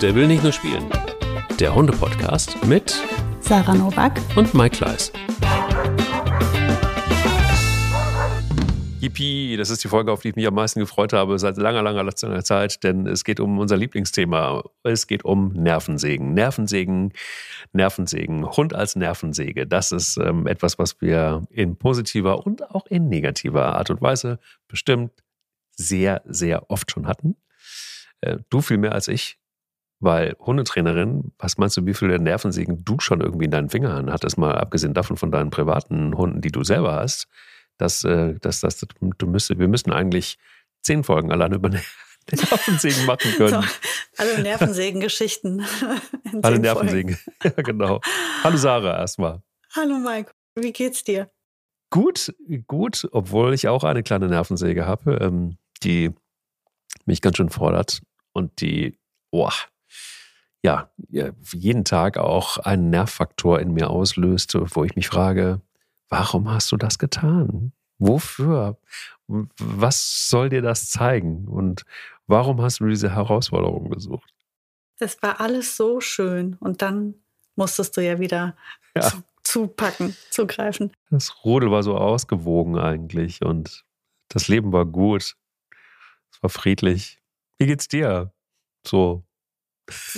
Der will nicht nur spielen. Der Hunde-Podcast mit Sarah Novak und Mike Kleiss. Yippie, das ist die Folge, auf die ich mich am meisten gefreut habe seit langer, langer, langer Zeit, denn es geht um unser Lieblingsthema. Es geht um Nervensägen. Nervensägen, Nervensägen, Hund als Nervensäge. Das ist ähm, etwas, was wir in positiver und auch in negativer Art und Weise bestimmt sehr, sehr oft schon hatten. Äh, du viel mehr als ich, weil Hundetrainerin, was meinst du, wie viele Nervensägen du schon irgendwie in deinen Fingern hattest, mal abgesehen davon von deinen privaten Hunden, die du selber hast? dass, äh, dass, dass du müsstest, wir müssten eigentlich zehn Folgen allein über Nervensägen machen können. So, alle Nervensägen-Geschichten. alle Nervensägen, ja genau. Hallo Sarah erstmal. Hallo Mike, wie geht's dir? Gut, gut, obwohl ich auch eine kleine Nervensäge habe, ähm, die mich ganz schön fordert und die, boah, ja, jeden Tag auch einen Nervfaktor in mir auslöst, wo ich mich frage, Warum hast du das getan? Wofür? Was soll dir das zeigen? Und warum hast du diese Herausforderung gesucht? Es war alles so schön und dann musstest du ja wieder ja. Zu, zupacken, zugreifen. Das Rudel war so ausgewogen eigentlich und das Leben war gut. Es war friedlich. Wie geht's dir? So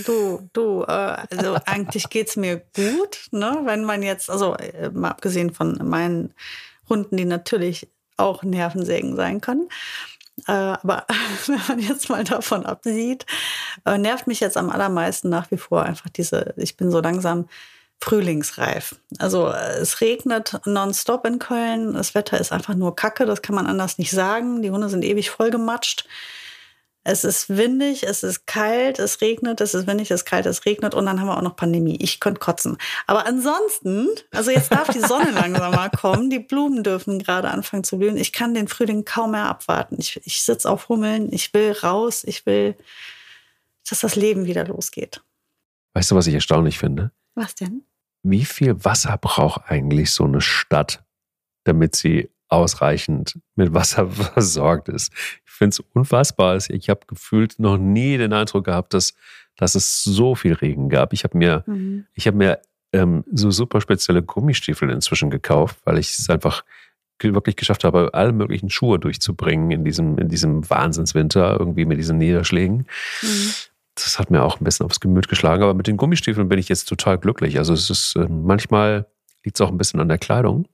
Du, du, äh, also eigentlich geht es mir gut, ne? Wenn man jetzt, also äh, mal abgesehen von meinen Hunden, die natürlich auch Nervensägen sein können. Äh, aber wenn man jetzt mal davon absieht, nervt mich jetzt am allermeisten nach wie vor einfach diese, ich bin so langsam frühlingsreif. Also es regnet nonstop in Köln, das Wetter ist einfach nur Kacke, das kann man anders nicht sagen. Die Hunde sind ewig vollgematscht. Es ist windig, es ist kalt, es regnet, es ist windig, es ist kalt, es regnet und dann haben wir auch noch Pandemie. Ich könnte kotzen. Aber ansonsten, also jetzt darf die Sonne langsam mal kommen, die Blumen dürfen gerade anfangen zu blühen. Ich kann den Frühling kaum mehr abwarten. Ich, ich sitze auf Hummeln, ich will raus, ich will, dass das Leben wieder losgeht. Weißt du, was ich erstaunlich finde? Was denn? Wie viel Wasser braucht eigentlich so eine Stadt, damit sie ausreichend mit Wasser versorgt ist. Ich finde es unfassbar. Ich habe gefühlt noch nie den Eindruck gehabt, dass, dass es so viel Regen gab. Ich habe mir, mhm. ich habe mir ähm, so super spezielle Gummistiefel inzwischen gekauft, weil ich es einfach wirklich geschafft habe, alle möglichen Schuhe durchzubringen in diesem, in diesem Wahnsinnswinter, irgendwie mit diesen Niederschlägen. Mhm. Das hat mir auch ein bisschen aufs Gemüt geschlagen, aber mit den Gummistiefeln bin ich jetzt total glücklich. Also es ist äh, manchmal liegt es auch ein bisschen an der Kleidung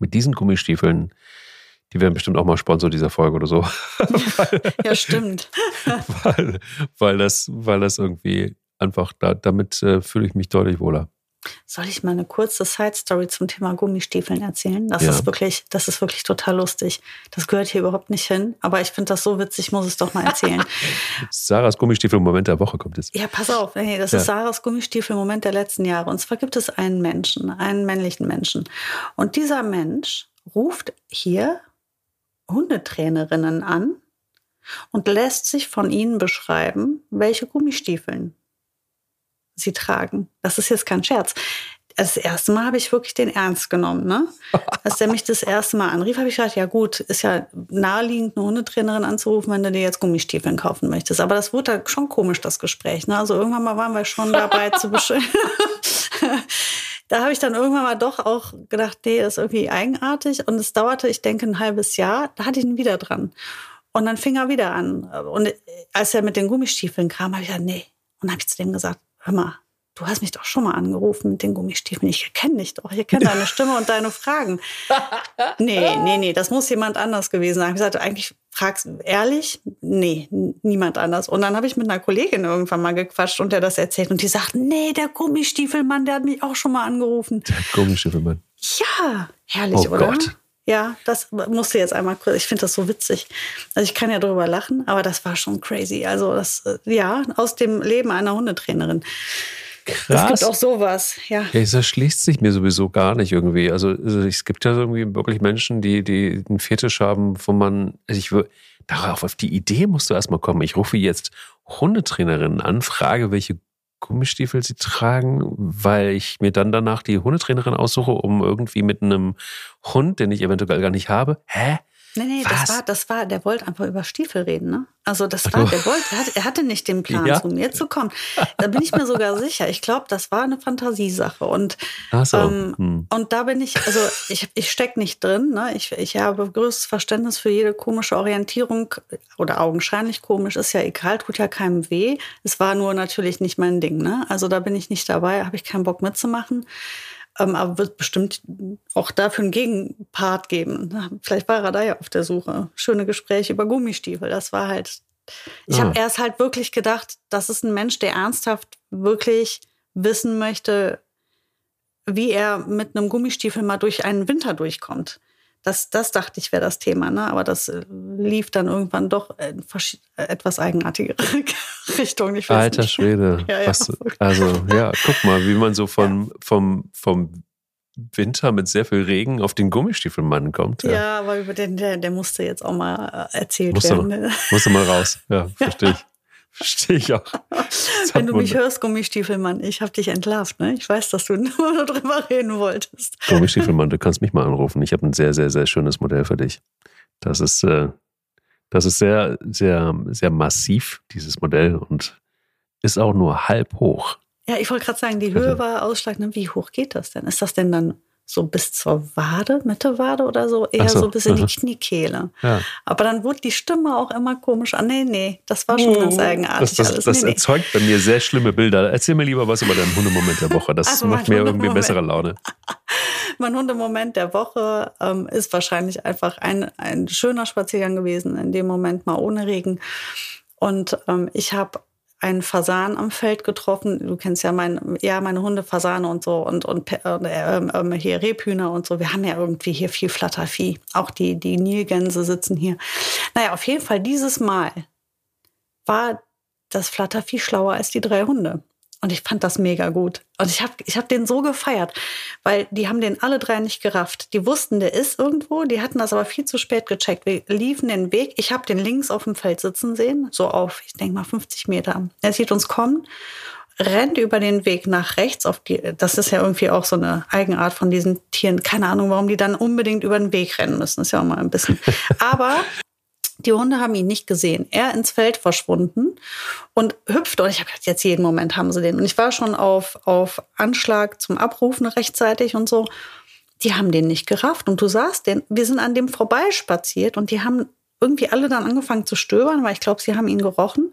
mit diesen Gummistiefeln, die werden bestimmt auch mal Sponsor dieser Folge oder so. weil, ja, stimmt. weil, weil, das, weil das irgendwie einfach, da, damit äh, fühle ich mich deutlich wohler. Soll ich mal eine kurze Side-Story zum Thema Gummistiefeln erzählen? Das ja. ist wirklich, das ist wirklich total lustig. Das gehört hier überhaupt nicht hin, aber ich finde das so witzig, muss es doch mal erzählen. Sarahs Gummistiefel-Moment der Woche kommt jetzt. Ja, pass auf, nee, das ja. ist Sarahs Gummistiefel-Moment der letzten Jahre. Und zwar gibt es einen Menschen, einen männlichen Menschen. Und dieser Mensch ruft hier Hundetrainerinnen an und lässt sich von ihnen beschreiben, welche Gummistiefeln sie tragen. Das ist jetzt kein Scherz. Das erste Mal habe ich wirklich den ernst genommen. Ne? Als der mich das erste Mal anrief, habe ich gedacht, ja gut, ist ja naheliegend, eine Hundetrainerin anzurufen, wenn du dir jetzt Gummistiefeln kaufen möchtest. Aber das wurde schon komisch, das Gespräch. Ne? Also irgendwann mal waren wir schon dabei zu beschreiben. da habe ich dann irgendwann mal doch auch gedacht, nee, das ist irgendwie eigenartig. Und es dauerte, ich denke, ein halbes Jahr. Da hatte ich ihn wieder dran. Und dann fing er wieder an. Und als er mit den Gummistiefeln kam, habe ich gesagt, nee. Und dann habe ich zu dem gesagt, hör mal, du hast mich doch schon mal angerufen mit den Gummistiefeln. Ich erkenne dich doch. Ich erkenne deine Stimme und deine Fragen. Nee, nee, nee, das muss jemand anders gewesen sein. Ich gesagt, eigentlich fragst du ehrlich? Nee, niemand anders. Und dann habe ich mit einer Kollegin irgendwann mal gequatscht und der das erzählt. Und die sagt, nee, der Gummistiefelmann, der hat mich auch schon mal angerufen. Der Gummistiefelmann. Ja, herrlich, oh oder? Gott. Ja, das musste jetzt einmal kurz. Ich finde das so witzig. Also ich kann ja darüber lachen, aber das war schon crazy. Also das, äh, ja, aus dem Leben einer Hundetrainerin. Krass. Es gibt auch sowas, ja. ja. Das erschließt sich mir sowieso gar nicht irgendwie. Also, also es gibt ja irgendwie wirklich Menschen, die, die einen Fetisch haben, wo man, also ich würde, darauf, auf die Idee musst du erstmal kommen. Ich rufe jetzt Hundetrainerinnen an, frage, welche Gummistiefel sie tragen, weil ich mir dann danach die Hundetrainerin aussuche, um irgendwie mit einem Hund, den ich eventuell gar nicht habe. Hä? Nee, nee, das war, das war, der wollte einfach über Stiefel reden, ne? Also das war, der wollte, er hatte, er hatte nicht den Plan, ja. zu mir zu kommen. Da bin ich mir sogar sicher. Ich glaube, das war eine Fantasiesache. Und, so. ähm, hm. und da bin ich, also ich, ich stecke nicht drin. Ne? Ich, ich habe größtes Verständnis für jede komische Orientierung oder augenscheinlich komisch, ist ja egal, tut ja keinem weh. Es war nur natürlich nicht mein Ding. Ne? Also da bin ich nicht dabei, habe ich keinen Bock mitzumachen. Ähm, aber wird bestimmt auch dafür einen Gegenpart geben. Vielleicht war er da ja auf der Suche. Schöne Gespräche über Gummistiefel. Das war halt. Ich ah. habe erst halt wirklich gedacht, das ist ein Mensch, der ernsthaft wirklich wissen möchte, wie er mit einem Gummistiefel mal durch einen Winter durchkommt. Das, das dachte ich wäre das Thema, ne? aber das äh, lief dann irgendwann doch in etwas eigenartige Richtung. Ich Alter nicht. Schwede. Ja, ja. Was, also ja, guck mal, wie man so von, ja. vom, vom Winter mit sehr viel Regen auf den Gummistiefelmann kommt. Ja, ja aber über den, der, der musste jetzt auch mal äh, erzählt musste, werden. Ne? Musste mal raus, ja, verstehe ich. Verstehe ich auch. Wenn du mich hörst, Gummistiefelmann, ich habe dich entlarvt. Ne? Ich weiß, dass du nur darüber reden wolltest. Gummistiefelmann, du kannst mich mal anrufen. Ich habe ein sehr, sehr, sehr schönes Modell für dich. Das ist, äh, das ist sehr, sehr, sehr massiv, dieses Modell, und ist auch nur halb hoch. Ja, ich wollte gerade sagen, die Höhe war ausschlaggebend. Wie hoch geht das denn? Ist das denn dann so bis zur Wade, Mitte Wade oder so, eher so, so, bis in die Kniekehle. Ja. Aber dann wurde die Stimme auch immer komisch an. Nee, nee, das war schon ganz oh, eigenartig. Das, das, das nee, erzeugt nee. bei mir sehr schlimme Bilder. Erzähl mir lieber was über deinen Hundemoment der Woche. Das also macht mir irgendwie bessere Laune. mein Hundemoment der Woche ähm, ist wahrscheinlich einfach ein, ein schöner Spaziergang gewesen, in dem Moment mal ohne Regen. Und ähm, ich habe einen Fasan am Feld getroffen. Du kennst ja mein, ja, meine Hunde, Fasane und so und, und äh, äh, hier Rebhühner und so. Wir haben ja irgendwie hier viel Flattervieh. Auch die, die Nilgänse sitzen hier. Naja, auf jeden Fall dieses Mal war das Flattervieh schlauer als die drei Hunde. Und ich fand das mega gut. Und ich habe ich hab den so gefeiert, weil die haben den alle drei nicht gerafft. Die wussten, der ist irgendwo, die hatten das aber viel zu spät gecheckt. Wir liefen den Weg. Ich habe den links auf dem Feld sitzen sehen, so auf, ich denke mal 50 Meter. Er sieht uns kommen, rennt über den Weg nach rechts auf die, das ist ja irgendwie auch so eine Eigenart von diesen Tieren. Keine Ahnung, warum die dann unbedingt über den Weg rennen müssen. ist ja auch mal ein bisschen. Aber die Hunde haben ihn nicht gesehen. Er ins Feld verschwunden und hüpfte. Und ich habe gedacht, jetzt jeden Moment haben sie den. Und ich war schon auf, auf Anschlag zum Abrufen rechtzeitig und so. Die haben den nicht gerafft. Und du sahst den, wir sind an dem vorbeispaziert und die haben irgendwie alle dann angefangen zu stöbern, weil ich glaube, sie haben ihn gerochen.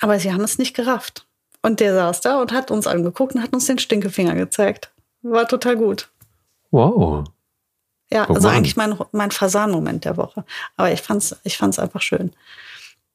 Aber sie haben es nicht gerafft. Und der saß da und hat uns angeguckt und hat uns den Stinkefinger gezeigt. War total gut. Wow. Ja, Guck also eigentlich mein, mein Fasan-Moment der Woche. Aber ich fand's, ich fand's einfach schön.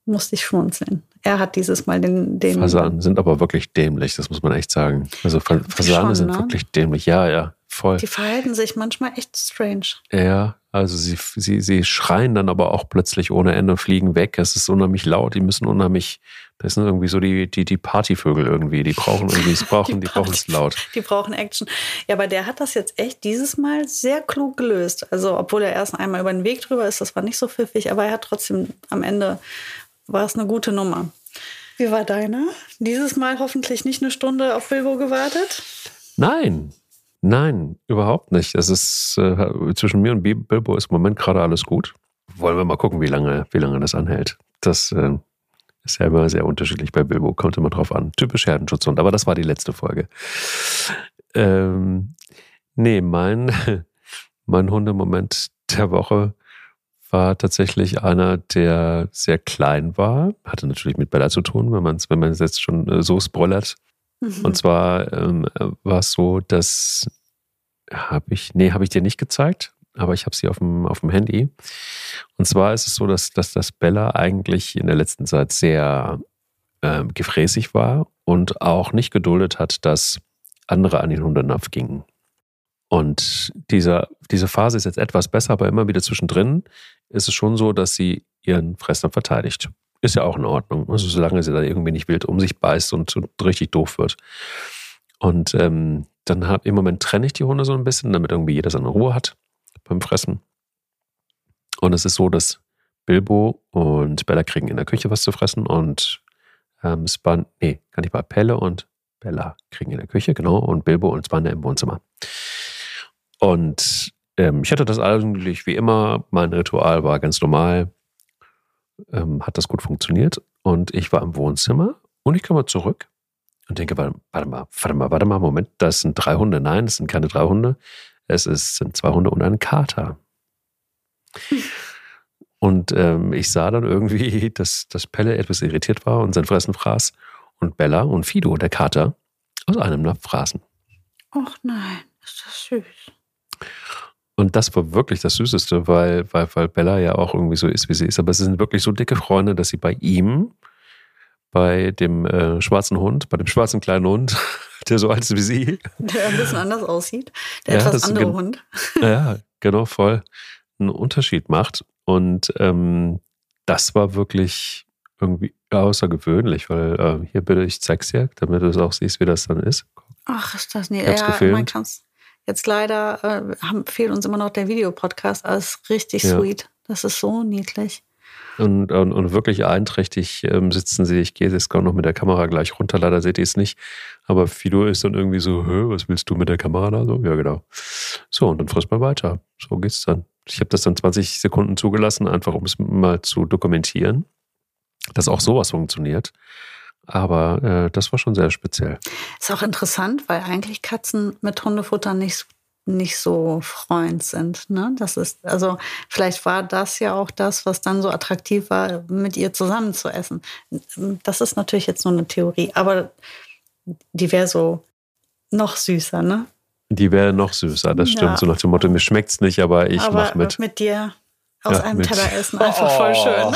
Musste ich schmunzeln. Er hat dieses Mal den. den Fasanen sind aber wirklich dämlich, das muss man echt sagen. Also Fasane sind ne? wirklich dämlich. Ja, ja, voll. Die verhalten sich manchmal echt strange. Ja, also sie, sie, sie schreien dann aber auch plötzlich ohne Ende, fliegen weg. Es ist unheimlich laut, die müssen unheimlich, das sind irgendwie so die, die, die Partyvögel irgendwie. Die brauchen irgendwie, es brauchen, die, die brauchen es laut. Die brauchen Action. Ja, aber der hat das jetzt echt dieses Mal sehr klug gelöst. Also, obwohl er erst einmal über den Weg drüber ist, das war nicht so pfiffig, aber er hat trotzdem am Ende war es eine gute Nummer. Wie war deiner? Dieses Mal hoffentlich nicht eine Stunde auf Bilbo gewartet? Nein, Nein, überhaupt nicht. Es ist äh, zwischen mir und Bilbo ist im Moment gerade alles gut. Wollen wir mal gucken, wie lange, wie lange das anhält. Das äh, ist ja immer sehr unterschiedlich bei Bilbo, kommt immer drauf an. Typisch Herdenschutzhund, aber das war die letzte Folge. Ähm, nee, mein, mein Hundemoment der Woche war tatsächlich einer, der sehr klein war. Hatte natürlich mit Bella zu tun, wenn man es wenn jetzt schon äh, so spoilert. Mhm. Und zwar ähm, war es so, dass habe ich, nee, habe ich dir nicht gezeigt, aber ich habe sie auf dem, auf dem Handy. Und zwar ist es so, dass, dass das Bella eigentlich in der letzten Zeit sehr äh, gefräßig war und auch nicht geduldet hat, dass andere an den Hundenapf gingen. Und dieser, diese Phase ist jetzt etwas besser, aber immer wieder zwischendrin ist es schon so, dass sie ihren Fressnapf verteidigt. Ist ja auch in Ordnung. Also solange sie da irgendwie nicht wild um sich beißt und, und richtig doof wird. Und ähm, dann hab, im Moment trenne ich die Hunde so ein bisschen, damit irgendwie jeder seine Ruhe hat beim Fressen. Und es ist so, dass Bilbo und Bella kriegen in der Küche was zu fressen und ähm, Span, nee, kann ich mal, Pelle und Bella kriegen in der Küche, genau, und Bilbo und Spanne im Wohnzimmer. Und ähm, ich hatte das eigentlich wie immer. Mein Ritual war ganz normal. Ähm, hat das gut funktioniert. Und ich war im Wohnzimmer und ich komme zurück und denke, warte, warte mal, warte mal, warte mal, Moment, das sind drei Hunde. Nein, es sind keine drei Hunde. Es ist, sind zwei Hunde und ein Kater. Und ähm, ich sah dann irgendwie, dass, dass Pelle etwas irritiert war und sein Fressen fraß und Bella und Fido, der Kater, aus einem Napf fraßen. Ach nein, ist das süß. Und das war wirklich das Süßeste, weil, weil, weil Bella ja auch irgendwie so ist, wie sie ist. Aber sie sind wirklich so dicke Freunde, dass sie bei ihm, bei dem äh, schwarzen Hund, bei dem schwarzen kleinen Hund, der so alt ist wie sie. Der ein bisschen anders aussieht. Der ja, etwas andere Hund. Ja, genau, voll einen Unterschied macht. Und ähm, das war wirklich irgendwie außergewöhnlich, weil äh, hier bitte, ich zeig's dir, damit du es auch siehst, wie das dann ist. Ach, ist das nicht. Ja, man kann's. Jetzt leider äh, haben, fehlt uns immer noch der Videopodcast, aber es ist richtig ja. sweet. Das ist so niedlich. Und, und, und wirklich einträchtig ähm, sitzen sie. Ich gehe jetzt kaum noch mit der Kamera gleich runter. Leider seht ihr es nicht. Aber Fido ist dann irgendwie so, was willst du mit der Kamera da? So, ja, genau. So, und dann frisst man weiter. So geht's dann. Ich habe das dann 20 Sekunden zugelassen, einfach um es mal zu dokumentieren, dass auch sowas funktioniert. Aber äh, das war schon sehr speziell. Ist auch interessant, weil eigentlich Katzen mit Hundefutter nicht, nicht so Freund sind. Ne? Das ist, also vielleicht war das ja auch das, was dann so attraktiv war, mit ihr zusammen zu essen. Das ist natürlich jetzt nur eine Theorie, aber die wäre so noch süßer, ne? Die wäre noch süßer, das stimmt. Ja. So nach dem Motto, mir schmeckt es nicht, aber ich aber mach mit. mit dir aus ja, einem mit. Teller essen, einfach oh. voll schön.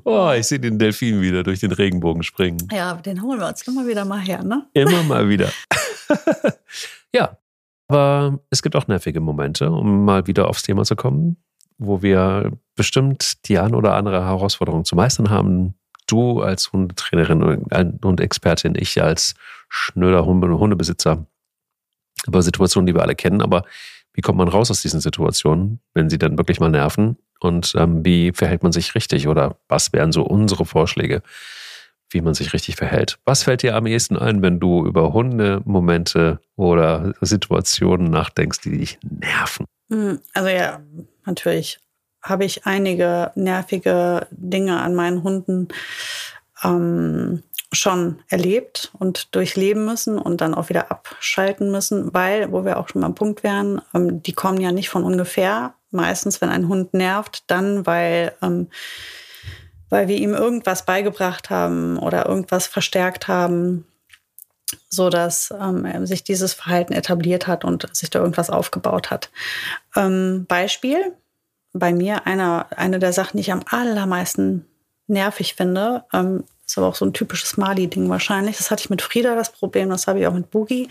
oh, ich sehe den Delfin wieder durch den Regenbogen springen. Ja, den holen wir uns immer wieder mal her, ne? Immer mal wieder. ja, aber es gibt auch nervige Momente, um mal wieder aufs Thema zu kommen, wo wir bestimmt die ein oder andere Herausforderung zu meistern haben, du als Hundetrainerin und Expertin, ich als schnöder Hundebesitzer über Situationen, die wir alle kennen. Aber wie kommt man raus aus diesen Situationen, wenn sie dann wirklich mal nerven? Und ähm, wie verhält man sich richtig? Oder was wären so unsere Vorschläge, wie man sich richtig verhält? Was fällt dir am ehesten ein, wenn du über Hundemomente oder Situationen nachdenkst, die dich nerven? Hm, also ja, natürlich habe ich einige nervige Dinge an meinen Hunden ähm, schon erlebt und durchleben müssen und dann auch wieder abschalten müssen, weil, wo wir auch schon mal am Punkt wären, ähm, die kommen ja nicht von ungefähr. Meistens, wenn ein Hund nervt, dann, weil, ähm, weil wir ihm irgendwas beigebracht haben oder irgendwas verstärkt haben, so dass ähm, sich dieses Verhalten etabliert hat und sich da irgendwas aufgebaut hat. Ähm, Beispiel, bei mir einer, eine der Sachen, die ich am allermeisten nervig finde, ähm, ist aber auch so ein typisches Mali-Ding wahrscheinlich. Das hatte ich mit Frieda das Problem, das habe ich auch mit Boogie.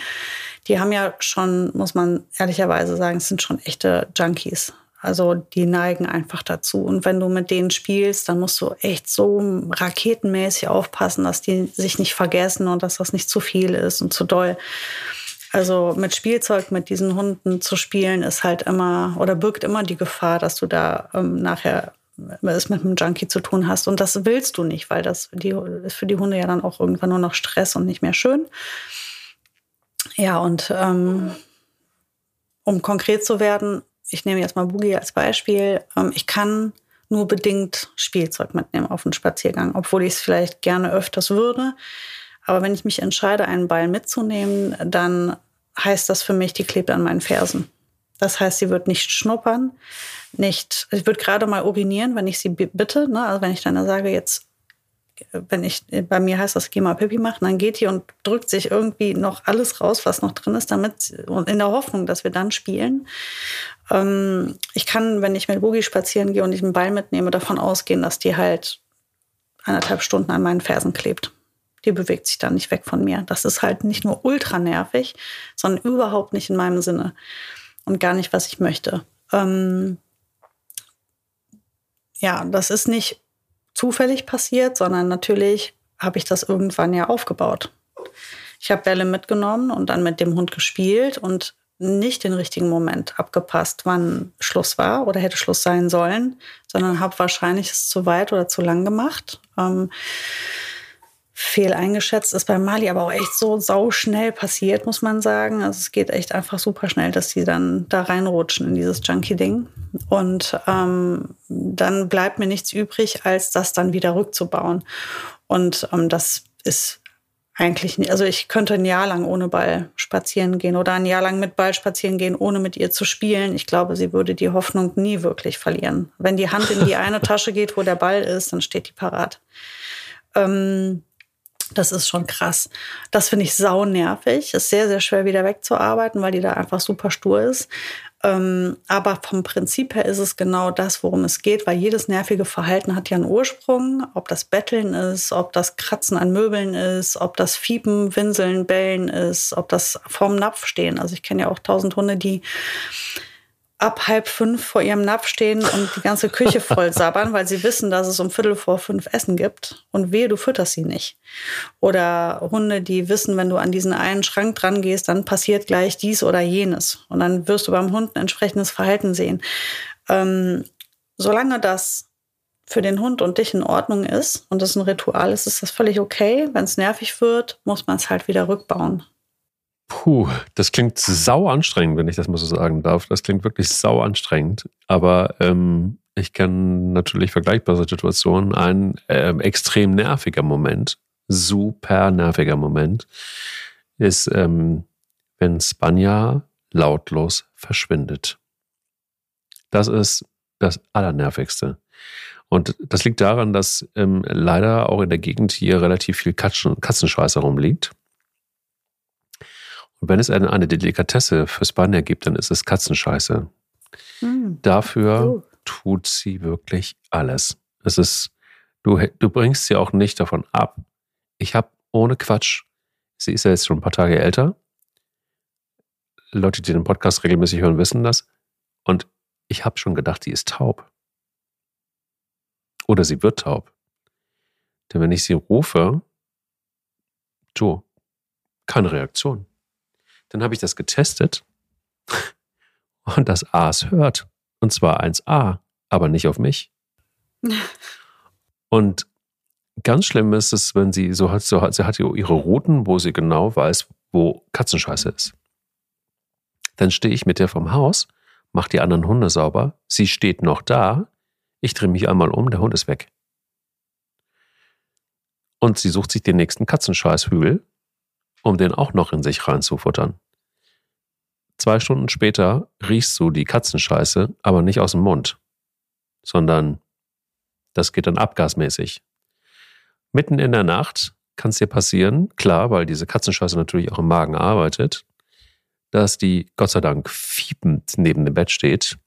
Die haben ja schon, muss man ehrlicherweise sagen, es sind schon echte Junkies. Also die neigen einfach dazu. Und wenn du mit denen spielst, dann musst du echt so raketenmäßig aufpassen, dass die sich nicht vergessen und dass das nicht zu viel ist und zu doll. Also mit Spielzeug mit diesen Hunden zu spielen ist halt immer oder birgt immer die Gefahr, dass du da ähm, nachher es mit einem Junkie zu tun hast. Und das willst du nicht, weil das die, ist für die Hunde ja dann auch irgendwann nur noch Stress und nicht mehr schön. Ja, und ähm, um konkret zu werden, ich nehme jetzt mal Boogie als Beispiel. Ähm, ich kann nur bedingt Spielzeug mitnehmen auf einen Spaziergang, obwohl ich es vielleicht gerne öfters würde. Aber wenn ich mich entscheide, einen Ball mitzunehmen, dann heißt das für mich, die klebt an meinen Fersen. Das heißt, sie wird nicht schnuppern, nicht, sie wird gerade mal urinieren, wenn ich sie bitte. Ne? Also wenn ich dann sage, jetzt, wenn ich, bei mir heißt das, geh mal Pipi machen, dann geht die und drückt sich irgendwie noch alles raus, was noch drin ist, damit, und in der Hoffnung, dass wir dann spielen. Ähm, ich kann, wenn ich mit Boogie spazieren gehe und ich einen Ball mitnehme, davon ausgehen, dass die halt eineinhalb Stunden an meinen Fersen klebt die bewegt sich dann nicht weg von mir. Das ist halt nicht nur ultra nervig, sondern überhaupt nicht in meinem Sinne und gar nicht, was ich möchte. Ähm ja, das ist nicht zufällig passiert, sondern natürlich habe ich das irgendwann ja aufgebaut. Ich habe Bälle mitgenommen und dann mit dem Hund gespielt und nicht den richtigen Moment abgepasst, wann Schluss war oder hätte Schluss sein sollen, sondern habe wahrscheinlich es zu weit oder zu lang gemacht. Ähm, fehl eingeschätzt ist bei Mali aber auch echt so sauschnell passiert, muss man sagen. Also es geht echt einfach super schnell, dass die dann da reinrutschen in dieses Junkie-Ding. Und ähm, dann bleibt mir nichts übrig, als das dann wieder rückzubauen. Und ähm, das ist eigentlich, nicht, also ich könnte ein Jahr lang ohne Ball spazieren gehen oder ein Jahr lang mit Ball spazieren gehen, ohne mit ihr zu spielen. Ich glaube, sie würde die Hoffnung nie wirklich verlieren. Wenn die Hand in die eine Tasche geht, wo der Ball ist, dann steht die parat. Ähm, das ist schon krass. Das finde ich sau nervig. Ist sehr, sehr schwer wieder wegzuarbeiten, weil die da einfach super stur ist. Ähm, aber vom Prinzip her ist es genau das, worum es geht, weil jedes nervige Verhalten hat ja einen Ursprung. Ob das Betteln ist, ob das Kratzen an Möbeln ist, ob das Fiepen, Winseln, Bellen ist, ob das vorm Napf stehen. Also ich kenne ja auch tausend Hunde, die ab halb fünf vor ihrem Napf stehen und die ganze Küche voll sabbern, weil sie wissen, dass es um Viertel vor fünf Essen gibt und wehe, du fütterst sie nicht. Oder Hunde, die wissen, wenn du an diesen einen Schrank dran gehst, dann passiert gleich dies oder jenes. Und dann wirst du beim Hund ein entsprechendes Verhalten sehen. Ähm, solange das für den Hund und dich in Ordnung ist und das ein Ritual ist, ist das völlig okay. Wenn es nervig wird, muss man es halt wieder rückbauen. Puh, das klingt sau anstrengend, wenn ich das mal so sagen darf. Das klingt wirklich sau anstrengend. Aber ähm, ich kenne natürlich vergleichbare Situationen. Ein äh, extrem nerviger Moment, super nerviger Moment, ist, ähm, wenn Spanja lautlos verschwindet. Das ist das Allernervigste. Und das liegt daran, dass ähm, leider auch in der Gegend hier relativ viel Katzen, Katzenschweiß herumliegt. Und wenn es eine, eine Delikatesse für Spanier gibt, dann ist es Katzenscheiße. Mhm. Dafür oh. tut sie wirklich alles. Es ist, du, du bringst sie auch nicht davon ab. Ich habe ohne Quatsch, sie ist ja jetzt schon ein paar Tage älter. Leute, die den Podcast regelmäßig hören, wissen das. Und ich habe schon gedacht, die ist taub. Oder sie wird taub. Denn wenn ich sie rufe, du, keine Reaktion. Dann habe ich das getestet und das A es hört. Und zwar 1a, aber nicht auf mich. und ganz schlimm ist es, wenn sie so hat, so hat, sie hat ihre Routen, wo sie genau weiß, wo Katzenscheiße ist. Dann stehe ich mit der vom Haus, mache die anderen Hunde sauber, sie steht noch da, ich drehe mich einmal um, der Hund ist weg. Und sie sucht sich den nächsten Katzenscheißhügel um den auch noch in sich reinzufuttern. Zwei Stunden später riechst du die Katzenscheiße, aber nicht aus dem Mund, sondern das geht dann abgasmäßig. Mitten in der Nacht kann es dir passieren, klar, weil diese Katzenscheiße natürlich auch im Magen arbeitet, dass die Gott sei Dank fiepend neben dem Bett steht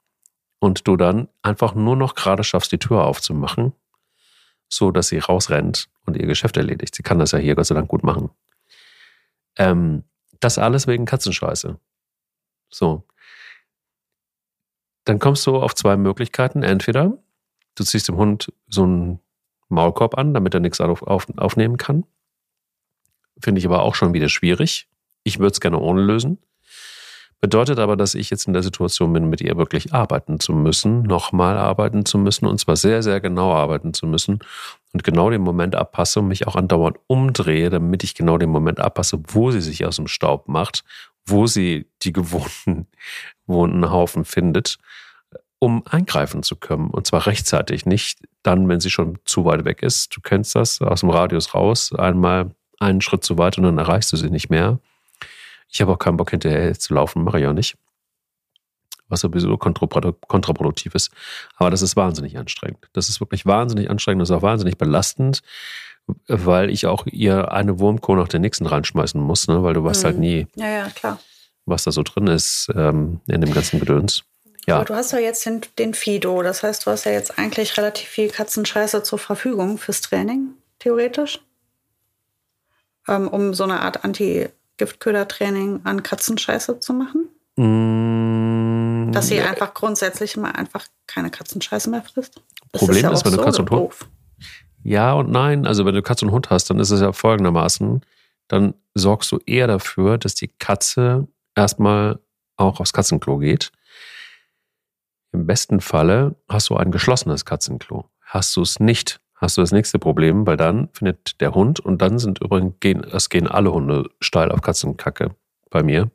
und du dann einfach nur noch gerade schaffst, die Tür aufzumachen, so dass sie rausrennt und ihr Geschäft erledigt. Sie kann das ja hier Gott sei Dank gut machen. Ähm, das alles wegen Katzenscheiße. So. Dann kommst du auf zwei Möglichkeiten. Entweder du ziehst dem Hund so einen Maulkorb an, damit er nichts auf, auf, aufnehmen kann. Finde ich aber auch schon wieder schwierig. Ich würde es gerne ohne lösen. Bedeutet aber, dass ich jetzt in der Situation bin, mit ihr wirklich arbeiten zu müssen, nochmal arbeiten zu müssen und zwar sehr, sehr genau arbeiten zu müssen und genau den Moment abpasse und mich auch andauernd umdrehe, damit ich genau den Moment abpasse, wo sie sich aus dem Staub macht, wo sie die gewohnten, gewohnten Haufen findet, um eingreifen zu können. Und zwar rechtzeitig, nicht dann, wenn sie schon zu weit weg ist. Du kennst das, aus dem Radius raus, einmal einen Schritt zu weit und dann erreichst du sie nicht mehr. Ich habe auch keinen Bock hinterher zu laufen, mache ich auch nicht. Was sowieso kontraproduktiv ist. Aber das ist wahnsinnig anstrengend. Das ist wirklich wahnsinnig anstrengend. Das ist auch wahnsinnig belastend, weil ich auch ihr eine Wurmkohl nach der nächsten reinschmeißen muss, ne? weil du weißt halt mhm. halt nie, ja, ja, klar. was da so drin ist ähm, in dem ganzen Gedöns. Ja. Aber du hast ja jetzt den, den Fido. Das heißt, du hast ja jetzt eigentlich relativ viel Katzenscheiße zur Verfügung fürs Training, theoretisch. Ähm, um so eine Art Anti- Giftködertraining an Katzenscheiße zu machen? Mm, Dass sie ja. einfach grundsätzlich mal einfach keine Katzenscheiße mehr frisst? Das Problem ist, ja ist wenn so du Katze und Hund. Ja und nein. Also wenn du Katze und Hund hast, dann ist es ja folgendermaßen, dann sorgst du eher dafür, dass die Katze erstmal auch aufs Katzenklo geht. Im besten Falle hast du ein geschlossenes Katzenklo. Hast du es nicht, hast du das nächste Problem, weil dann findet der Hund und dann sind übrigens, gehen, es gehen alle Hunde steil auf Katzenkacke bei mir,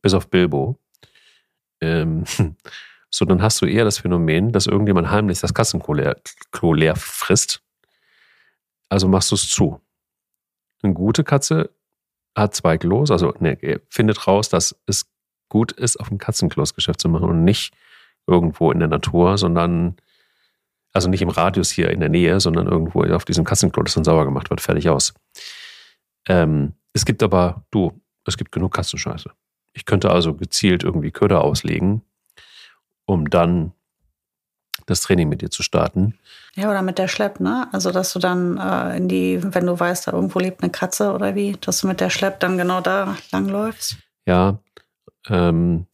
bis auf Bilbo. Ähm, so, dann hast du eher das Phänomen, dass irgendjemand heimlich das Katzenklo leer, Klo leer frisst. Also machst du es zu. Eine gute Katze hat zwei Klos, also ne, findet raus, dass es gut ist, auf dem Katzenklo das Geschäft zu machen und nicht irgendwo in der Natur, sondern also nicht im Radius hier in der Nähe, sondern irgendwo auf diesem Katzenklo, das dann sauber gemacht wird, fertig aus. Ähm, es gibt aber, du, es gibt genug Katzenscheiße. Ich könnte also gezielt irgendwie Köder auslegen, um dann das Training mit dir zu starten. Ja, oder mit der Schlepp, ne? Also, dass du dann äh, in die, wenn du weißt, da irgendwo lebt eine Katze oder wie, dass du mit der Schlepp dann genau da langläufst. Ja, ähm,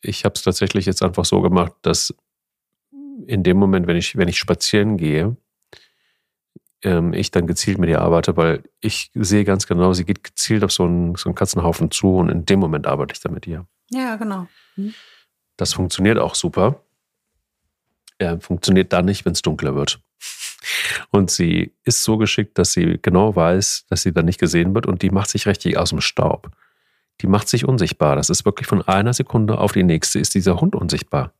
ich habe es tatsächlich jetzt einfach so gemacht, dass in dem Moment, wenn ich, wenn ich spazieren gehe, ähm, ich dann gezielt mit ihr arbeite, weil ich sehe ganz genau, sie geht gezielt auf so einen, so einen Katzenhaufen zu und in dem Moment arbeite ich dann mit ihr. Ja, genau. Mhm. Das funktioniert auch super. Er funktioniert dann nicht, wenn es dunkler wird. Und sie ist so geschickt, dass sie genau weiß, dass sie dann nicht gesehen wird und die macht sich richtig aus dem Staub. Die macht sich unsichtbar. Das ist wirklich von einer Sekunde auf die nächste ist dieser Hund unsichtbar.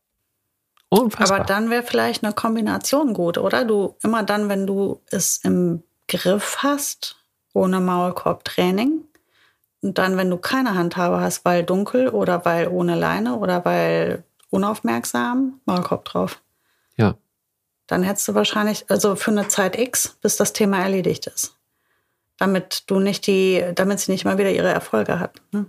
Unfassbar. Aber dann wäre vielleicht eine Kombination gut, oder? Du immer dann, wenn du es im Griff hast, ohne Maulkorbtraining, und dann, wenn du keine Handhabe hast, weil dunkel oder weil ohne Leine oder weil unaufmerksam, Maulkorb drauf. Ja. Dann hättest du wahrscheinlich, also für eine Zeit X, bis das Thema erledigt ist. Damit du nicht die, damit sie nicht mal wieder ihre Erfolge hat. Ne?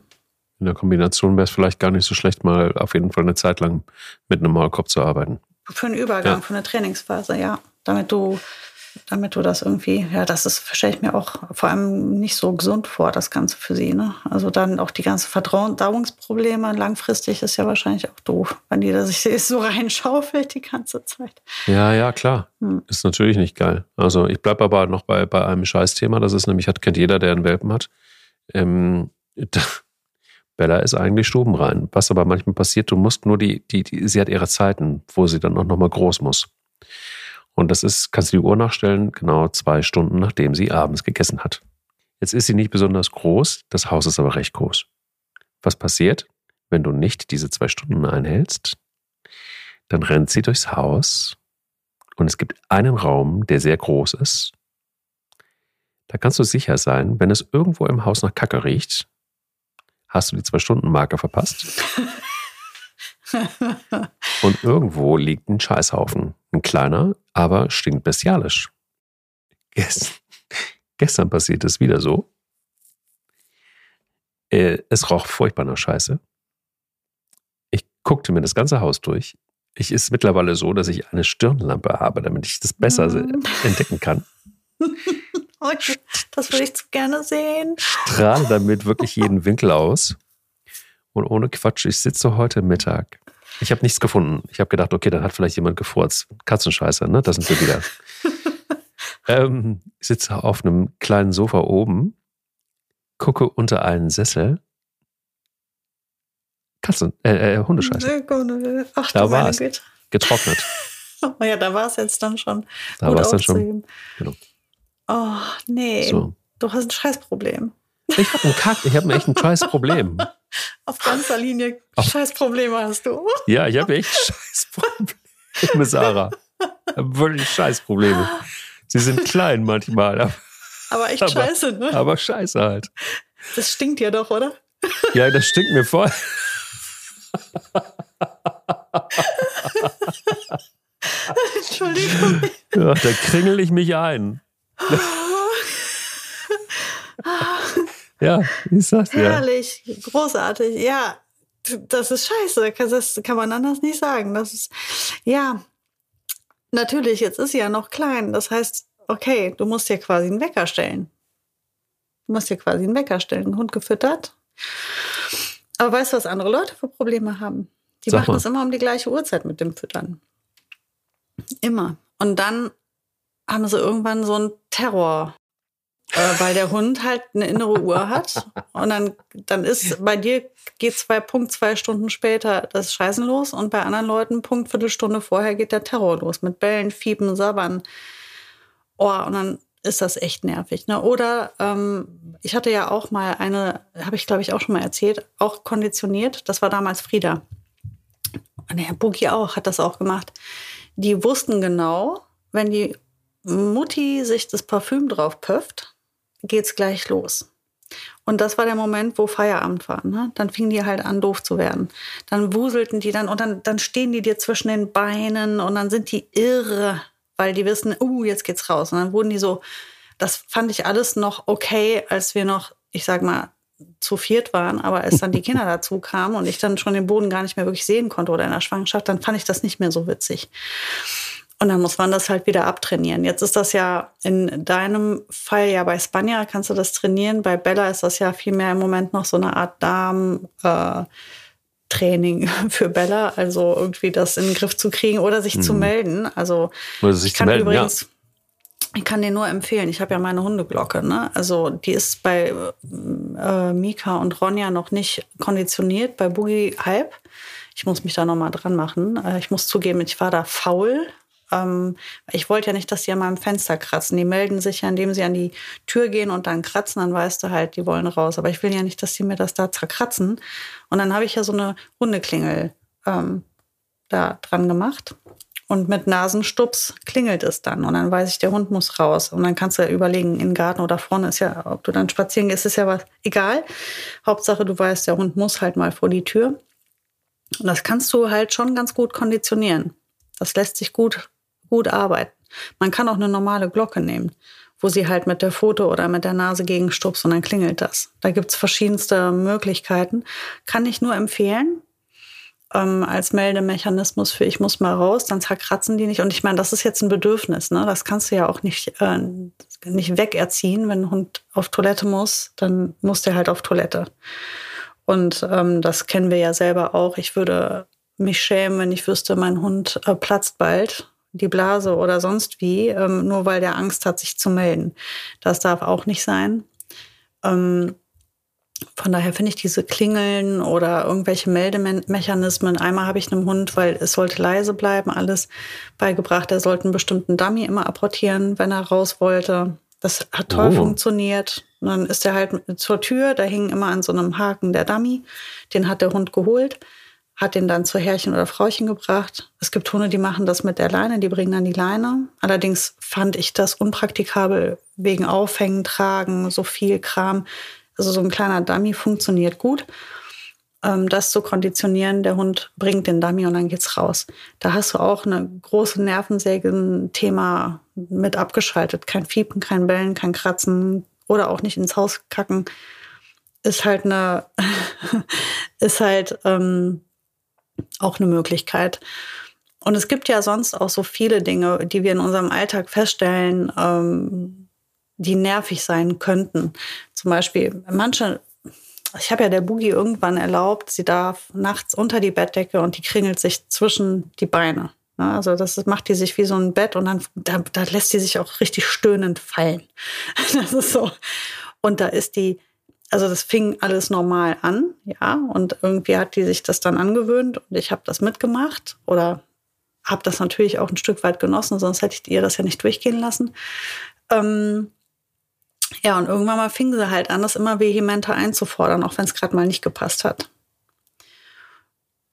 In der Kombination wäre es vielleicht gar nicht so schlecht, mal auf jeden Fall eine Zeit lang mit einem Maulkorb zu arbeiten. Für einen Übergang, ja. für eine Trainingsphase, ja. Damit du damit du das irgendwie, ja, das ist, stelle ich mir auch vor allem nicht so gesund vor, das Ganze für sie. Ne? Also dann auch die ganzen Verdauungsprobleme langfristig ist ja wahrscheinlich auch doof, wenn die da sich so reinschaufelt die ganze Zeit. Ja, ja, klar. Hm. Ist natürlich nicht geil. Also ich bleibe aber noch bei, bei einem Scheißthema, das ist nämlich, hat, kennt jeder, der einen Welpen hat. Ähm, Bella ist eigentlich stubenrein. Was aber manchmal passiert, du musst nur die, die, die sie hat ihre Zeiten, wo sie dann auch nochmal groß muss. Und das ist, kannst du die Uhr nachstellen, genau zwei Stunden, nachdem sie abends gegessen hat. Jetzt ist sie nicht besonders groß, das Haus ist aber recht groß. Was passiert, wenn du nicht diese zwei Stunden einhältst? Dann rennt sie durchs Haus und es gibt einen Raum, der sehr groß ist. Da kannst du sicher sein, wenn es irgendwo im Haus nach Kacke riecht, hast du die Zwei-Stunden-Marke verpasst. Und irgendwo liegt ein Scheißhaufen. Ein kleiner, aber stinkt bestialisch. Gest Gestern passiert es wieder so. Äh, es roch furchtbar nach Scheiße. Ich guckte mir das ganze Haus durch. Ich ist mittlerweile so, dass ich eine Stirnlampe habe, damit ich das besser mm. entdecken kann. das würde ich zu gerne sehen. Strahle damit wirklich jeden Winkel aus. Und ohne Quatsch, ich sitze heute Mittag. Ich habe nichts gefunden. Ich habe gedacht, okay, dann hat vielleicht jemand gefurzt. Katzenscheiße, ne? Da sind wir wieder. ähm, ich sitze auf einem kleinen Sofa oben, gucke unter einen Sessel. Katzen, äh, äh Hundescheiße. Ach, da war es. Getrocknet. Oh ja, da war es jetzt dann schon. Da war es dann schon. Genau. Oh, nee. So. Du hast ein Scheißproblem. Ich habe ein Kack, ich habe echt ein Scheißproblem. Auf ganzer Linie Scheißprobleme hast du. Ja, ich habe echt Scheißprobleme, Sarah. Wirklich Scheißprobleme. Sie sind klein manchmal. Aber, echt aber, scheiße, ne? Aber scheiße halt. Das stinkt ja doch, oder? Ja, das stinkt mir voll. Entschuldigung. Ja, da kringel ich mich ein. Ja, wie ist das? Herrlich, ja. großartig. Ja, das ist scheiße. Das kann man anders nicht sagen. Das ist, ja, natürlich, jetzt ist sie ja noch klein. Das heißt, okay, du musst dir quasi einen Wecker stellen. Du musst dir quasi einen Wecker stellen. Hund gefüttert. Aber weißt du, was andere Leute für Probleme haben? Die Sag machen es immer um die gleiche Uhrzeit mit dem Füttern. Immer. Und dann haben sie irgendwann so einen Terror äh, weil der Hund halt eine innere Uhr hat. Und dann, dann ist bei dir geht zwei Punkt zwei Stunden später das Scheißen los und bei anderen Leuten Punkt Viertelstunde vorher geht der Terror los mit Bällen, Fiepen, Sabbern. Oh, und dann ist das echt nervig. Ne? Oder ähm, ich hatte ja auch mal eine, habe ich glaube ich auch schon mal erzählt, auch konditioniert. Das war damals Frieda. Und der Boogie auch, hat das auch gemacht. Die wussten genau, wenn die Mutti sich das Parfüm drauf pöfft, geht's gleich los. Und das war der Moment, wo Feierabend war. Ne? Dann fingen die halt an, doof zu werden. Dann wuselten die dann und dann, dann stehen die dir zwischen den Beinen und dann sind die irre, weil die wissen, uh, jetzt geht's raus. Und dann wurden die so, das fand ich alles noch okay, als wir noch, ich sag mal, zu viert waren, aber als dann die Kinder dazu kamen und ich dann schon den Boden gar nicht mehr wirklich sehen konnte oder in der Schwangerschaft, dann fand ich das nicht mehr so witzig. Und dann muss man das halt wieder abtrainieren. Jetzt ist das ja in deinem Fall ja bei Spanja kannst du das trainieren. Bei Bella ist das ja vielmehr im Moment noch so eine Art Darm. Äh, Training für Bella, also irgendwie das in den Griff zu kriegen oder sich mhm. zu melden. Also oder sich ich kann zu melden, übrigens, ja. ich kann dir nur empfehlen, ich habe ja meine Hundeglocke, ne? Also die ist bei äh, Mika und Ronja noch nicht konditioniert, bei Boogie halb. Ich muss mich da nochmal dran machen. Äh, ich muss zugeben, ich war da faul, ähm, ich wollte ja nicht, dass die an meinem Fenster kratzen. Die melden sich ja, indem sie an die Tür gehen und dann kratzen, dann weißt du halt, die wollen raus. Aber ich will ja nicht, dass die mir das da zerkratzen. Und dann habe ich ja so eine Hundeklingel ähm, da dran gemacht. Und mit Nasenstups klingelt es dann. Und dann weiß ich, der Hund muss raus. Und dann kannst du ja überlegen, in den Garten oder vorne ist ja, ob du dann spazieren gehst, ist ja was egal. Hauptsache, du weißt, der Hund muss halt mal vor die Tür. Und das kannst du halt schon ganz gut konditionieren. Das lässt sich gut gut arbeiten. Man kann auch eine normale Glocke nehmen, wo sie halt mit der Foto oder mit der Nase gegenstupst und dann klingelt das. Da gibt's verschiedenste Möglichkeiten. Kann ich nur empfehlen. Ähm, als Meldemechanismus für ich muss mal raus, dann zerkratzen die nicht. Und ich meine, das ist jetzt ein Bedürfnis, ne? Das kannst du ja auch nicht, äh, nicht wegerziehen. Wenn ein Hund auf Toilette muss, dann muss der halt auf Toilette. Und ähm, das kennen wir ja selber auch. Ich würde mich schämen, wenn ich wüsste, mein Hund äh, platzt bald die Blase oder sonst wie, ähm, nur weil der Angst hat, sich zu melden. Das darf auch nicht sein. Ähm, von daher finde ich diese Klingeln oder irgendwelche Meldemechanismen. Einmal habe ich einem Hund, weil es sollte leise bleiben, alles beigebracht. Er sollte einen bestimmten Dummy immer apportieren, wenn er raus wollte. Das hat toll oh. funktioniert. Und dann ist er halt zur Tür, da hing immer an so einem Haken der Dummy. Den hat der Hund geholt hat den dann zu Herrchen oder Frauchen gebracht. Es gibt Hunde, die machen das mit der Leine, die bringen dann die Leine. Allerdings fand ich das unpraktikabel wegen Aufhängen, Tragen, so viel Kram. Also so ein kleiner Dummy funktioniert gut. Ähm, das zu konditionieren, der Hund bringt den Dummy und dann geht's raus. Da hast du auch eine große Nervensägen-Thema mit abgeschaltet. Kein Fiepen, kein Bellen, kein Kratzen oder auch nicht ins Haus kacken. Ist halt eine, ist halt, ähm, auch eine Möglichkeit. Und es gibt ja sonst auch so viele Dinge, die wir in unserem Alltag feststellen, ähm, die nervig sein könnten. Zum Beispiel manche, ich habe ja der Boogie irgendwann erlaubt, sie darf nachts unter die Bettdecke und die kringelt sich zwischen die Beine. Ne? Also das macht die sich wie so ein Bett und dann da, da lässt sie sich auch richtig stöhnend fallen. Das ist so. Und da ist die also das fing alles normal an, ja, und irgendwie hat die sich das dann angewöhnt und ich habe das mitgemacht oder habe das natürlich auch ein Stück weit genossen, sonst hätte ich ihr das ja nicht durchgehen lassen. Ähm, ja, und irgendwann mal fing sie halt an, das immer vehementer einzufordern, auch wenn es gerade mal nicht gepasst hat.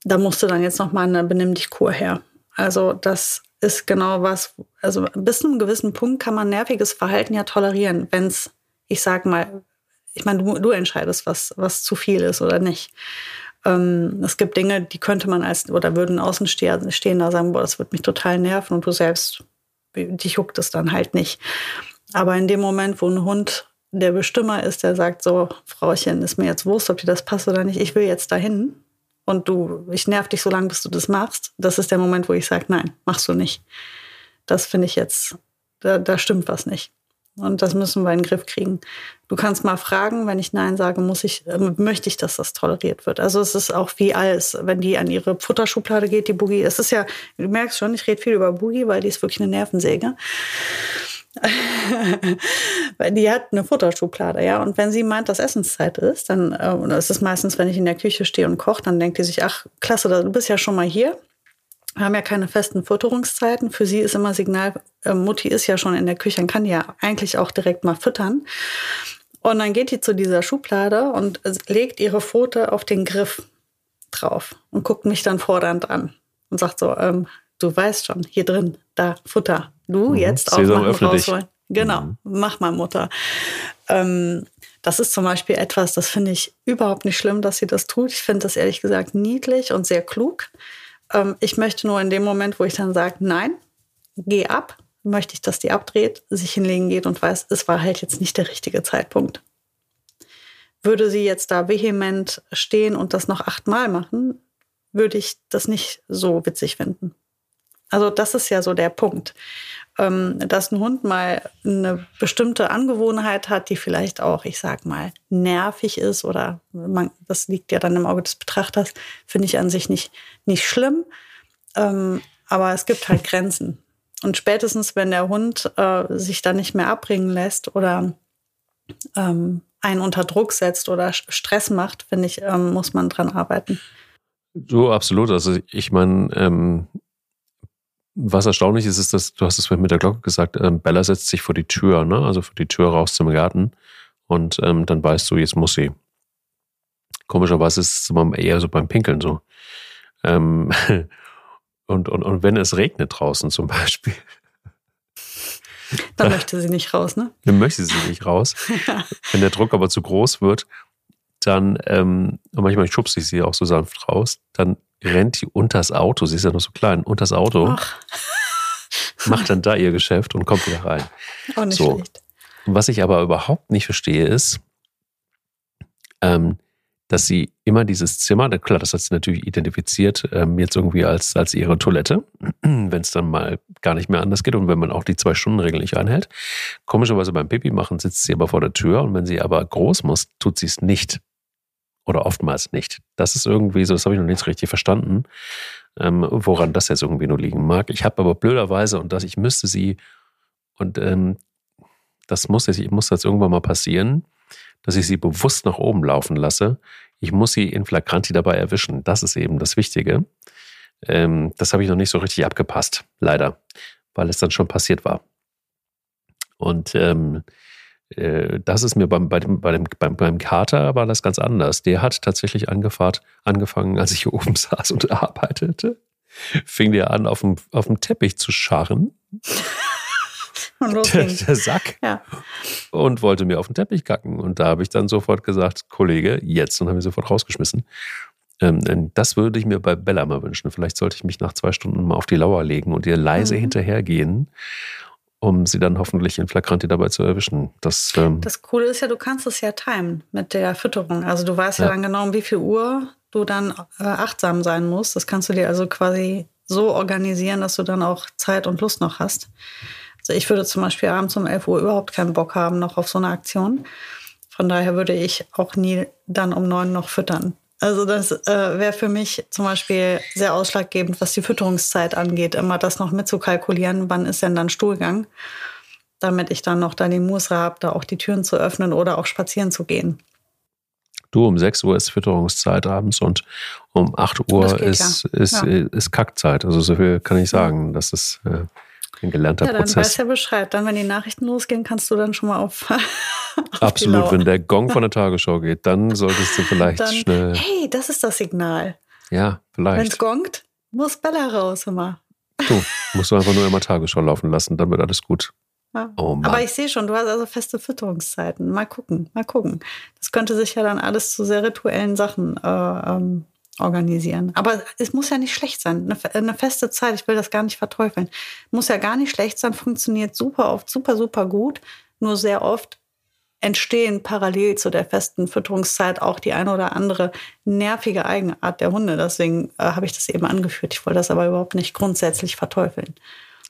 Da musste dann jetzt noch mal eine Benimm dich Kur her. Also das ist genau was, also bis zu einem gewissen Punkt kann man nerviges Verhalten ja tolerieren, wenn es, ich sag mal, ich meine, du, du entscheidest, was, was zu viel ist oder nicht. Ähm, es gibt Dinge, die könnte man als, oder würden Außenstehender sagen, boah, das wird mich total nerven und du selbst, dich juckt es dann halt nicht. Aber in dem Moment, wo ein Hund der Bestimmer ist, der sagt so, Frauchen, ist mir jetzt Wurst, ob dir das passt oder nicht, ich will jetzt dahin und du, ich nerv dich so lange, bis du das machst, das ist der Moment, wo ich sage, nein, machst du nicht. Das finde ich jetzt, da, da stimmt was nicht. Und das müssen wir in den Griff kriegen. Du kannst mal fragen, wenn ich Nein sage, muss ich, äh, möchte ich, dass das toleriert wird. Also es ist auch wie alles, wenn die an ihre Futterschublade geht, die Boogie. Es ist ja, du merkst schon, ich rede viel über Boogie, weil die ist wirklich eine Nervensäge. weil die hat eine Futterschublade, ja. Und wenn sie meint, dass Essenszeit ist, dann, äh, und es ist meistens, wenn ich in der Küche stehe und koche, dann denkt die sich, ach, klasse, du bist ja schon mal hier Wir haben ja keine festen Futterungszeiten. Für sie ist immer Signal, äh, Mutti ist ja schon in der Küche und kann ja eigentlich auch direkt mal füttern. Und dann geht die zu dieser Schublade und legt ihre Pfote auf den Griff drauf und guckt mich dann fordernd an und sagt so, ähm, du weißt schon, hier drin, da, Futter. Du mhm. jetzt aufmachen, rausholen. Genau, mhm. mach mal, Mutter. Ähm, das ist zum Beispiel etwas, das finde ich überhaupt nicht schlimm, dass sie das tut. Ich finde das ehrlich gesagt niedlich und sehr klug. Ähm, ich möchte nur in dem Moment, wo ich dann sage, nein, geh ab, möchte ich, dass die abdreht, sich hinlegen geht und weiß, es war halt jetzt nicht der richtige Zeitpunkt. Würde sie jetzt da vehement stehen und das noch achtmal machen, würde ich das nicht so witzig finden. Also das ist ja so der Punkt dass ein Hund mal eine bestimmte Angewohnheit hat, die vielleicht auch, ich sag mal, nervig ist oder man, das liegt ja dann im Auge des Betrachters, finde ich an sich nicht, nicht schlimm. Ähm, aber es gibt halt Grenzen. Und spätestens, wenn der Hund äh, sich dann nicht mehr abbringen lässt oder ähm, einen unter Druck setzt oder Stress macht, finde ich, ähm, muss man dran arbeiten. So, absolut. Also ich meine, ähm, was erstaunlich ist, ist, dass du hast es mit der Glocke gesagt, ähm, Bella setzt sich vor die Tür, ne? also vor die Tür raus zum Garten und ähm, dann weißt du, jetzt muss sie. Komischerweise ist es immer eher so beim Pinkeln so. Ähm, und, und, und wenn es regnet draußen zum Beispiel. Dann möchte sie nicht raus, ne? Dann möchte sie nicht raus. Wenn der Druck aber zu groß wird, dann, ähm, manchmal schubse ich sie auch so sanft raus, dann rennt die unters Auto, sie ist ja noch so klein, unters Auto, Ach. macht dann da ihr Geschäft und kommt wieder rein. Auch nicht so. schlecht. Was ich aber überhaupt nicht verstehe, ist, ähm, dass sie immer dieses Zimmer, klar, das hat sie natürlich identifiziert, ähm, jetzt irgendwie als, als ihre Toilette, wenn es dann mal gar nicht mehr anders geht und wenn man auch die Zwei-Stunden-Regel nicht einhält. Komischerweise beim Pipi machen sitzt sie aber vor der Tür und wenn sie aber groß muss, tut sie es nicht oder oftmals nicht. Das ist irgendwie so, das habe ich noch nicht richtig verstanden, ähm, woran das jetzt irgendwie nur liegen mag. Ich habe aber blöderweise und dass ich müsste sie und ähm, das muss jetzt, muss jetzt irgendwann mal passieren, dass ich sie bewusst nach oben laufen lasse. Ich muss sie in Flagranti dabei erwischen. Das ist eben das Wichtige. Ähm, das habe ich noch nicht so richtig abgepasst, leider, weil es dann schon passiert war. Und ähm, äh, das ist mir beim, bei dem, bei dem, beim, beim Kater war das ganz anders. Der hat tatsächlich angefahrt, angefangen, als ich hier oben saß und arbeitete, fing der an, auf dem, auf dem Teppich zu scharren. der, der, Sack. Ja. Und wollte mir auf den Teppich kacken. Und da habe ich dann sofort gesagt, Kollege, jetzt. Und habe ihn sofort rausgeschmissen. Ähm, das würde ich mir bei Bella mal wünschen. Vielleicht sollte ich mich nach zwei Stunden mal auf die Lauer legen und ihr leise mhm. hinterhergehen um sie dann hoffentlich in Flagranti dabei zu erwischen. Das, ähm das Coole ist ja, du kannst es ja timen mit der Fütterung. Also du weißt ja, ja dann genau, um wie viel Uhr du dann äh, achtsam sein musst. Das kannst du dir also quasi so organisieren, dass du dann auch Zeit und Lust noch hast. Also ich würde zum Beispiel abends um 11 Uhr überhaupt keinen Bock haben noch auf so eine Aktion. Von daher würde ich auch nie dann um 9 noch füttern. Also das äh, wäre für mich zum Beispiel sehr ausschlaggebend, was die Fütterungszeit angeht, immer das noch mitzukalkulieren, wann ist denn dann Stuhlgang, damit ich dann noch dann die Muße habe, da auch die Türen zu öffnen oder auch spazieren zu gehen. Du, um 6 Uhr ist Fütterungszeit abends und um 8 Uhr ist, ja. ist, ja. ist Kackzeit. Also so viel kann ich sagen. Das ist äh, ein gelernter ja, dann Prozess. Dann weißt ja Bescheid. Dann, wenn die Nachrichten losgehen, kannst du dann schon mal auf. auf Absolut. Wenn der Gong von der Tagesschau geht, dann solltest du vielleicht dann, schnell. Hey, das ist das Signal. Ja, vielleicht. Wenn es gongt, muss Bella raus immer. Du, musst du einfach nur immer Tagesschau laufen lassen, dann wird alles gut. Ja. Oh Aber ich sehe schon, du hast also feste Fütterungszeiten. Mal gucken, mal gucken. Das könnte sich ja dann alles zu sehr rituellen Sachen äh, ähm, organisieren. Aber es muss ja nicht schlecht sein. Eine, eine, feste Zeit, ich will das gar nicht verteufeln, muss ja gar nicht schlecht sein, funktioniert super oft, super, super gut. Nur sehr oft entstehen parallel zu der festen Fütterungszeit auch die eine oder andere nervige Eigenart der Hunde. Deswegen äh, habe ich das eben angeführt. Ich wollte das aber überhaupt nicht grundsätzlich verteufeln.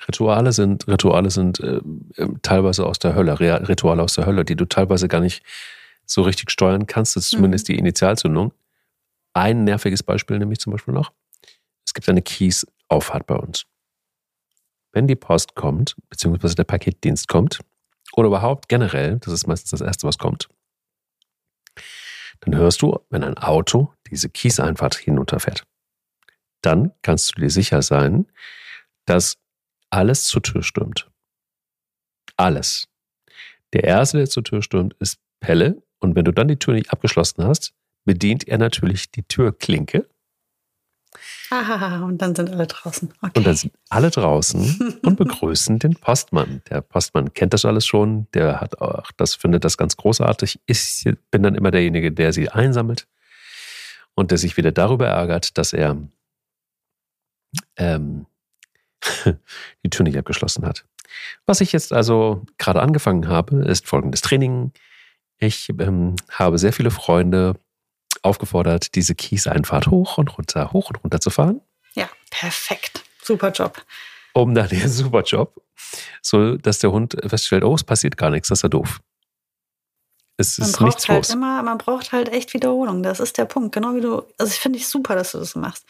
Rituale sind, Rituale sind äh, ähm, teilweise aus der Hölle, Rituale aus der Hölle, die du teilweise gar nicht so richtig steuern kannst. Das ist zumindest mhm. die Initialzündung. Ein nerviges Beispiel nämlich zum Beispiel noch. Es gibt eine Kies-Auffahrt bei uns. Wenn die Post kommt, beziehungsweise der Paketdienst kommt, oder überhaupt generell, das ist meistens das Erste, was kommt, dann hörst du, wenn ein Auto diese Kieseinfahrt hinunterfährt. dann kannst du dir sicher sein, dass alles zur Tür stürmt. Alles. Der Erste, der zur Tür stürmt, ist Pelle. Und wenn du dann die Tür nicht abgeschlossen hast, bedient er natürlich die Türklinke. Ah, und dann sind alle draußen. Okay. Und dann sind alle draußen und begrüßen den Postmann. Der Postmann kennt das alles schon. Der hat auch, das findet das ganz großartig. Ich bin dann immer derjenige, der sie einsammelt und der sich wieder darüber ärgert, dass er ähm, die Tür nicht abgeschlossen hat. Was ich jetzt also gerade angefangen habe, ist folgendes Training. Ich ähm, habe sehr viele Freunde aufgefordert, diese Kieseinfahrt hoch und runter, hoch und runter zu fahren. Ja, perfekt. Super Job. Um dann, ja, super Job, so dass der Hund feststellt, oh, es passiert gar nichts, das ist ja doof. Es man ist nichts halt los. Immer, man braucht halt echt Wiederholung. Das ist der Punkt. Genau wie du. Also ich finde ich super, dass du das machst.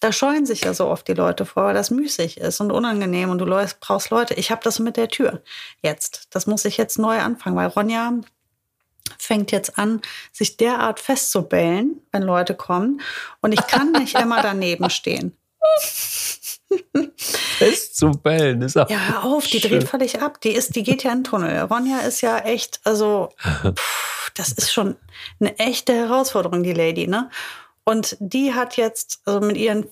Da scheuen sich ja so oft die Leute vor, weil das müßig ist und unangenehm und du brauchst Leute. Ich habe das mit der Tür jetzt. Das muss ich jetzt neu anfangen, weil Ronja fängt jetzt an, sich derart festzubellen, wenn Leute kommen. Und ich kann nicht immer daneben stehen. Festzubellen ist auch. Ja, hör auf, die schön. dreht völlig ab. Die, ist, die geht ja in den Tunnel. Ronja ist ja echt, also, pff, das ist schon eine echte Herausforderung, die Lady, ne? Und die hat jetzt, also mit ihren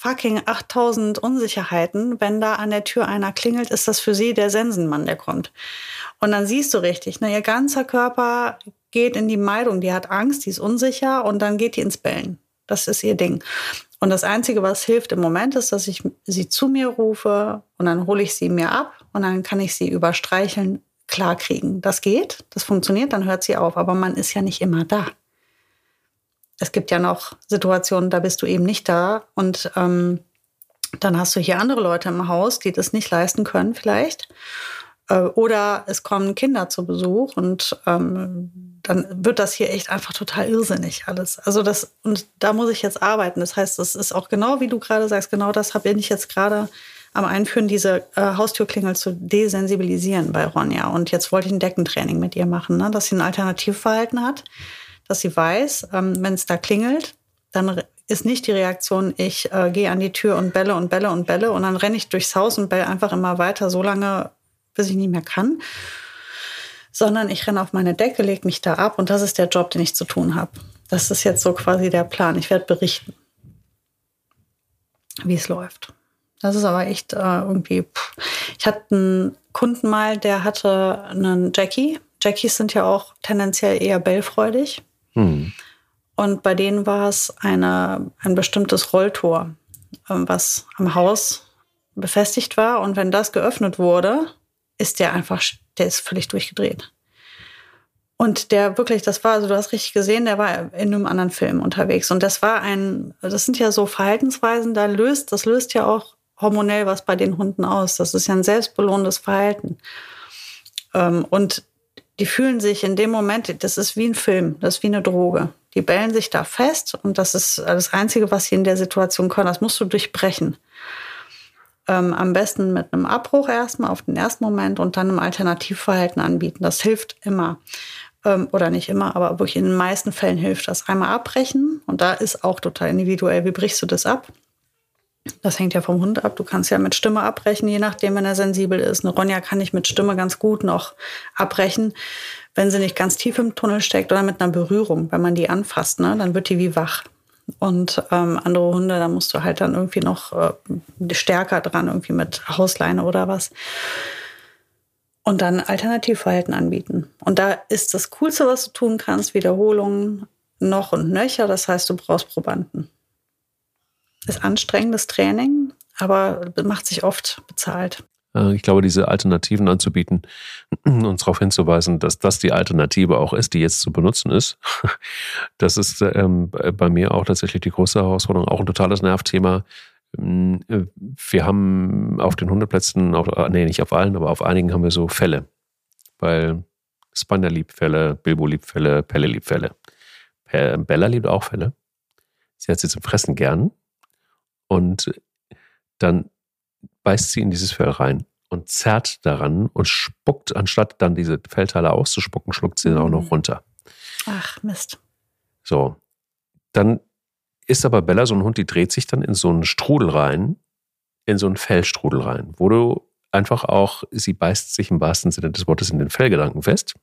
fucking 8000 Unsicherheiten, wenn da an der Tür einer klingelt, ist das für sie der Sensenmann, der kommt. Und dann siehst du richtig, ne, ihr ganzer Körper geht in die Meidung, die hat Angst, die ist unsicher und dann geht die ins Bellen. Das ist ihr Ding. Und das Einzige, was hilft im Moment, ist, dass ich sie zu mir rufe und dann hole ich sie mir ab und dann kann ich sie über Streicheln klarkriegen. Das geht, das funktioniert, dann hört sie auf, aber man ist ja nicht immer da. Es gibt ja noch Situationen, da bist du eben nicht da und ähm, dann hast du hier andere Leute im Haus, die das nicht leisten können vielleicht. Äh, Oder es kommen Kinder zu Besuch und ähm, dann wird das hier echt einfach total irrsinnig alles. Also das, und da muss ich jetzt arbeiten. Das heißt, das ist auch genau, wie du gerade sagst, genau das habe ich jetzt gerade am Einführen, diese äh, Haustürklingel zu desensibilisieren bei Ronja. Und jetzt wollte ich ein Deckentraining mit ihr machen, ne? dass sie ein Alternativverhalten hat, dass sie weiß, ähm, wenn es da klingelt, dann ist nicht die Reaktion, ich äh, gehe an die Tür und belle und belle und belle und dann renne ich durchs Haus und belle einfach immer weiter, so lange, bis ich nicht mehr kann. Sondern ich renne auf meine Decke, lege mich da ab und das ist der Job, den ich zu tun habe. Das ist jetzt so quasi der Plan. Ich werde berichten, wie es läuft. Das ist aber echt äh, irgendwie. Pff. Ich hatte einen Kunden mal, der hatte einen Jackie. Jackies sind ja auch tendenziell eher bellfreudig. Hm. Und bei denen war es eine, ein bestimmtes Rolltor, ähm, was am Haus befestigt war. Und wenn das geöffnet wurde, ist der einfach, der ist völlig durchgedreht. Und der wirklich, das war, also du hast richtig gesehen, der war in einem anderen Film unterwegs. Und das war ein, das sind ja so Verhaltensweisen, da löst, das löst ja auch hormonell was bei den Hunden aus. Das ist ja ein selbstbelohnendes Verhalten. Ähm, und die fühlen sich in dem Moment, das ist wie ein Film, das ist wie eine Droge. Die bellen sich da fest und das ist das Einzige, was sie in der Situation können. Das musst du durchbrechen. Ähm, am besten mit einem Abbruch erstmal auf den ersten Moment und dann einem Alternativverhalten anbieten. Das hilft immer. Ähm, oder nicht immer, aber wirklich in den meisten Fällen hilft das. Einmal abbrechen und da ist auch total individuell. Wie brichst du das ab? Das hängt ja vom Hund ab. Du kannst ja mit Stimme abbrechen, je nachdem, wenn er sensibel ist. Eine Ronja kann ich mit Stimme ganz gut noch abbrechen, wenn sie nicht ganz tief im Tunnel steckt oder mit einer Berührung. Wenn man die anfasst, ne, dann wird die wie wach. Und ähm, andere Hunde, da musst du halt dann irgendwie noch äh, stärker dran, irgendwie mit Hausleine oder was. Und dann Alternativverhalten anbieten. Und da ist das Coolste, was du tun kannst, Wiederholungen noch und nöcher. Das heißt, du brauchst Probanden ist anstrengendes Training, aber macht sich oft bezahlt. Äh, Ich glaube, diese Alternativen anzubieten, uns darauf hinzuweisen, dass das die Alternative auch ist, die jetzt zu benutzen ist, das ist ähm, bei mir auch tatsächlich die große Herausforderung, auch ein totales Nervthema. Ähm, Wir haben auf den Hundeplätzen, auf, äh, nee, nicht auf allen, aber auf einigen haben wir so Fälle, weil Spanier liebt Fälle, Bilbo liebt Fälle, Pelle liebt Fälle. Bella liebt auch Fälle. Sie hat sie zum Fressen gern. Und dann beißt sie in dieses Fell rein und zerrt daran und spuckt, anstatt dann diese Fellteile auszuspucken, schluckt sie dann auch noch runter. Ach, Mist. So. Dann ist aber Bella so ein Hund, die dreht sich dann in so einen Strudel rein, in so einen Fellstrudel rein, wo du einfach auch, sie beißt sich im wahrsten Sinne des Wortes in den Fellgedanken fest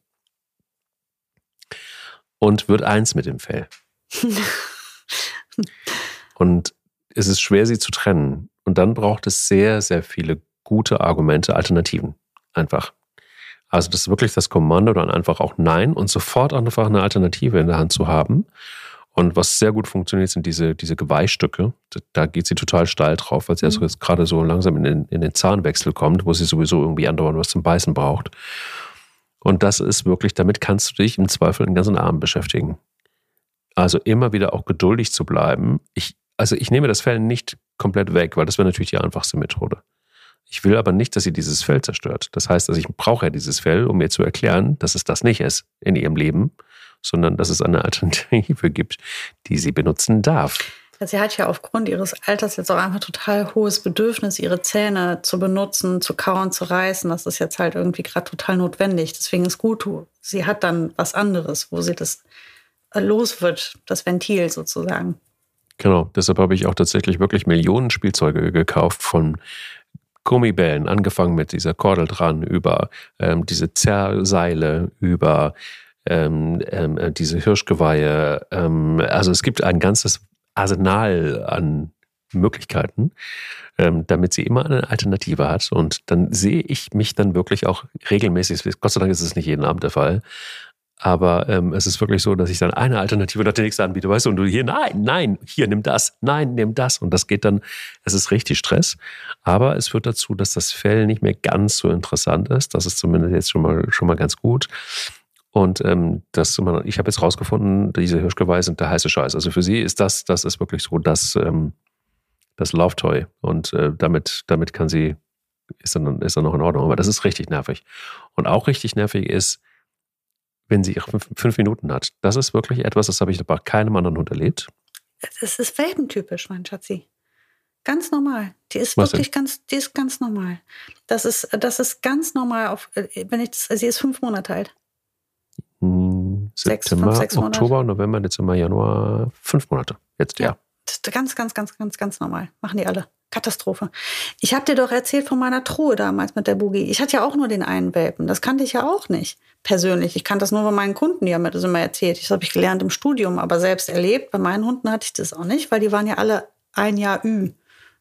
und wird eins mit dem Fell. und es ist schwer, sie zu trennen. Und dann braucht es sehr, sehr viele gute Argumente, Alternativen. Einfach. Also das ist wirklich das Kommando, dann einfach auch Nein und sofort einfach eine Alternative in der Hand zu haben. Und was sehr gut funktioniert, sind diese, diese Geweihstücke. Da geht sie total steil drauf, weil sie mhm. jetzt gerade so langsam in den, in den Zahnwechsel kommt, wo sie sowieso irgendwie andauernd was zum Beißen braucht. Und das ist wirklich, damit kannst du dich im Zweifel den ganzen Abend beschäftigen. Also immer wieder auch geduldig zu bleiben. Ich, also ich nehme das Fell nicht komplett weg, weil das wäre natürlich die einfachste Methode. Ich will aber nicht, dass sie dieses Fell zerstört. Das heißt, dass ich brauche ja dieses Fell, um mir zu erklären, dass es das nicht ist in ihrem Leben, sondern dass es eine Alternative gibt, die sie benutzen darf. Sie hat ja aufgrund ihres Alters jetzt auch einfach total hohes Bedürfnis, ihre Zähne zu benutzen, zu kauen, zu reißen. Das ist jetzt halt irgendwie gerade total notwendig. Deswegen ist gut, sie hat dann was anderes, wo sie das los wird, das Ventil sozusagen. Genau, deshalb habe ich auch tatsächlich wirklich Millionen Spielzeuge gekauft von Gummibällen, angefangen mit dieser Kordel dran, über ähm, diese Zerrseile, über ähm, ähm, äh, diese Hirschgeweihe. Ähm, also es gibt ein ganzes Arsenal an Möglichkeiten, ähm, damit sie immer eine Alternative hat. Und dann sehe ich mich dann wirklich auch regelmäßig, Gott sei Dank ist es nicht jeden Abend der Fall, aber ähm, es ist wirklich so, dass ich dann eine Alternative nach der nächsten anbiete, weißt du, und du hier, nein, nein, hier, nimm das, nein, nimm das. Und das geht dann, es ist richtig Stress. Aber es führt dazu, dass das Fell nicht mehr ganz so interessant ist. Das ist zumindest jetzt schon mal, schon mal ganz gut. Und ähm, das, ich habe jetzt rausgefunden, diese Hirschgeweih sind der heiße Scheiß. Also für sie ist das, das ist wirklich so das, ähm, das Love-Toy. Und äh, damit, damit kann sie, ist dann, ist dann noch in Ordnung. Aber das ist richtig nervig. Und auch richtig nervig ist, wenn sie ihre fünf, fünf Minuten hat. Das ist wirklich etwas, das habe ich bei keinem anderen Hund erlebt. Das ist welpentypisch, mein Schatzi. Ganz normal. Die ist Was wirklich denn? ganz, die ist ganz normal. Das ist, das ist ganz normal. Auf, wenn ich das, sie ist fünf Monate alt. Hm, September, sechs, fünf, Oktober, November, Dezember, Januar, fünf Monate. Jetzt, ja. ja. Ganz, ganz, ganz, ganz, ganz normal. Machen die alle. Katastrophe. Ich habe dir doch erzählt von meiner Truhe damals mit der Boogie. Ich hatte ja auch nur den einen Welpen. Das kannte ich ja auch nicht persönlich. Ich kannte das nur von meinen Kunden, die haben mir das immer erzählt. Das habe ich gelernt im Studium, aber selbst erlebt. Bei meinen Hunden hatte ich das auch nicht, weil die waren ja alle ein Jahr Ü.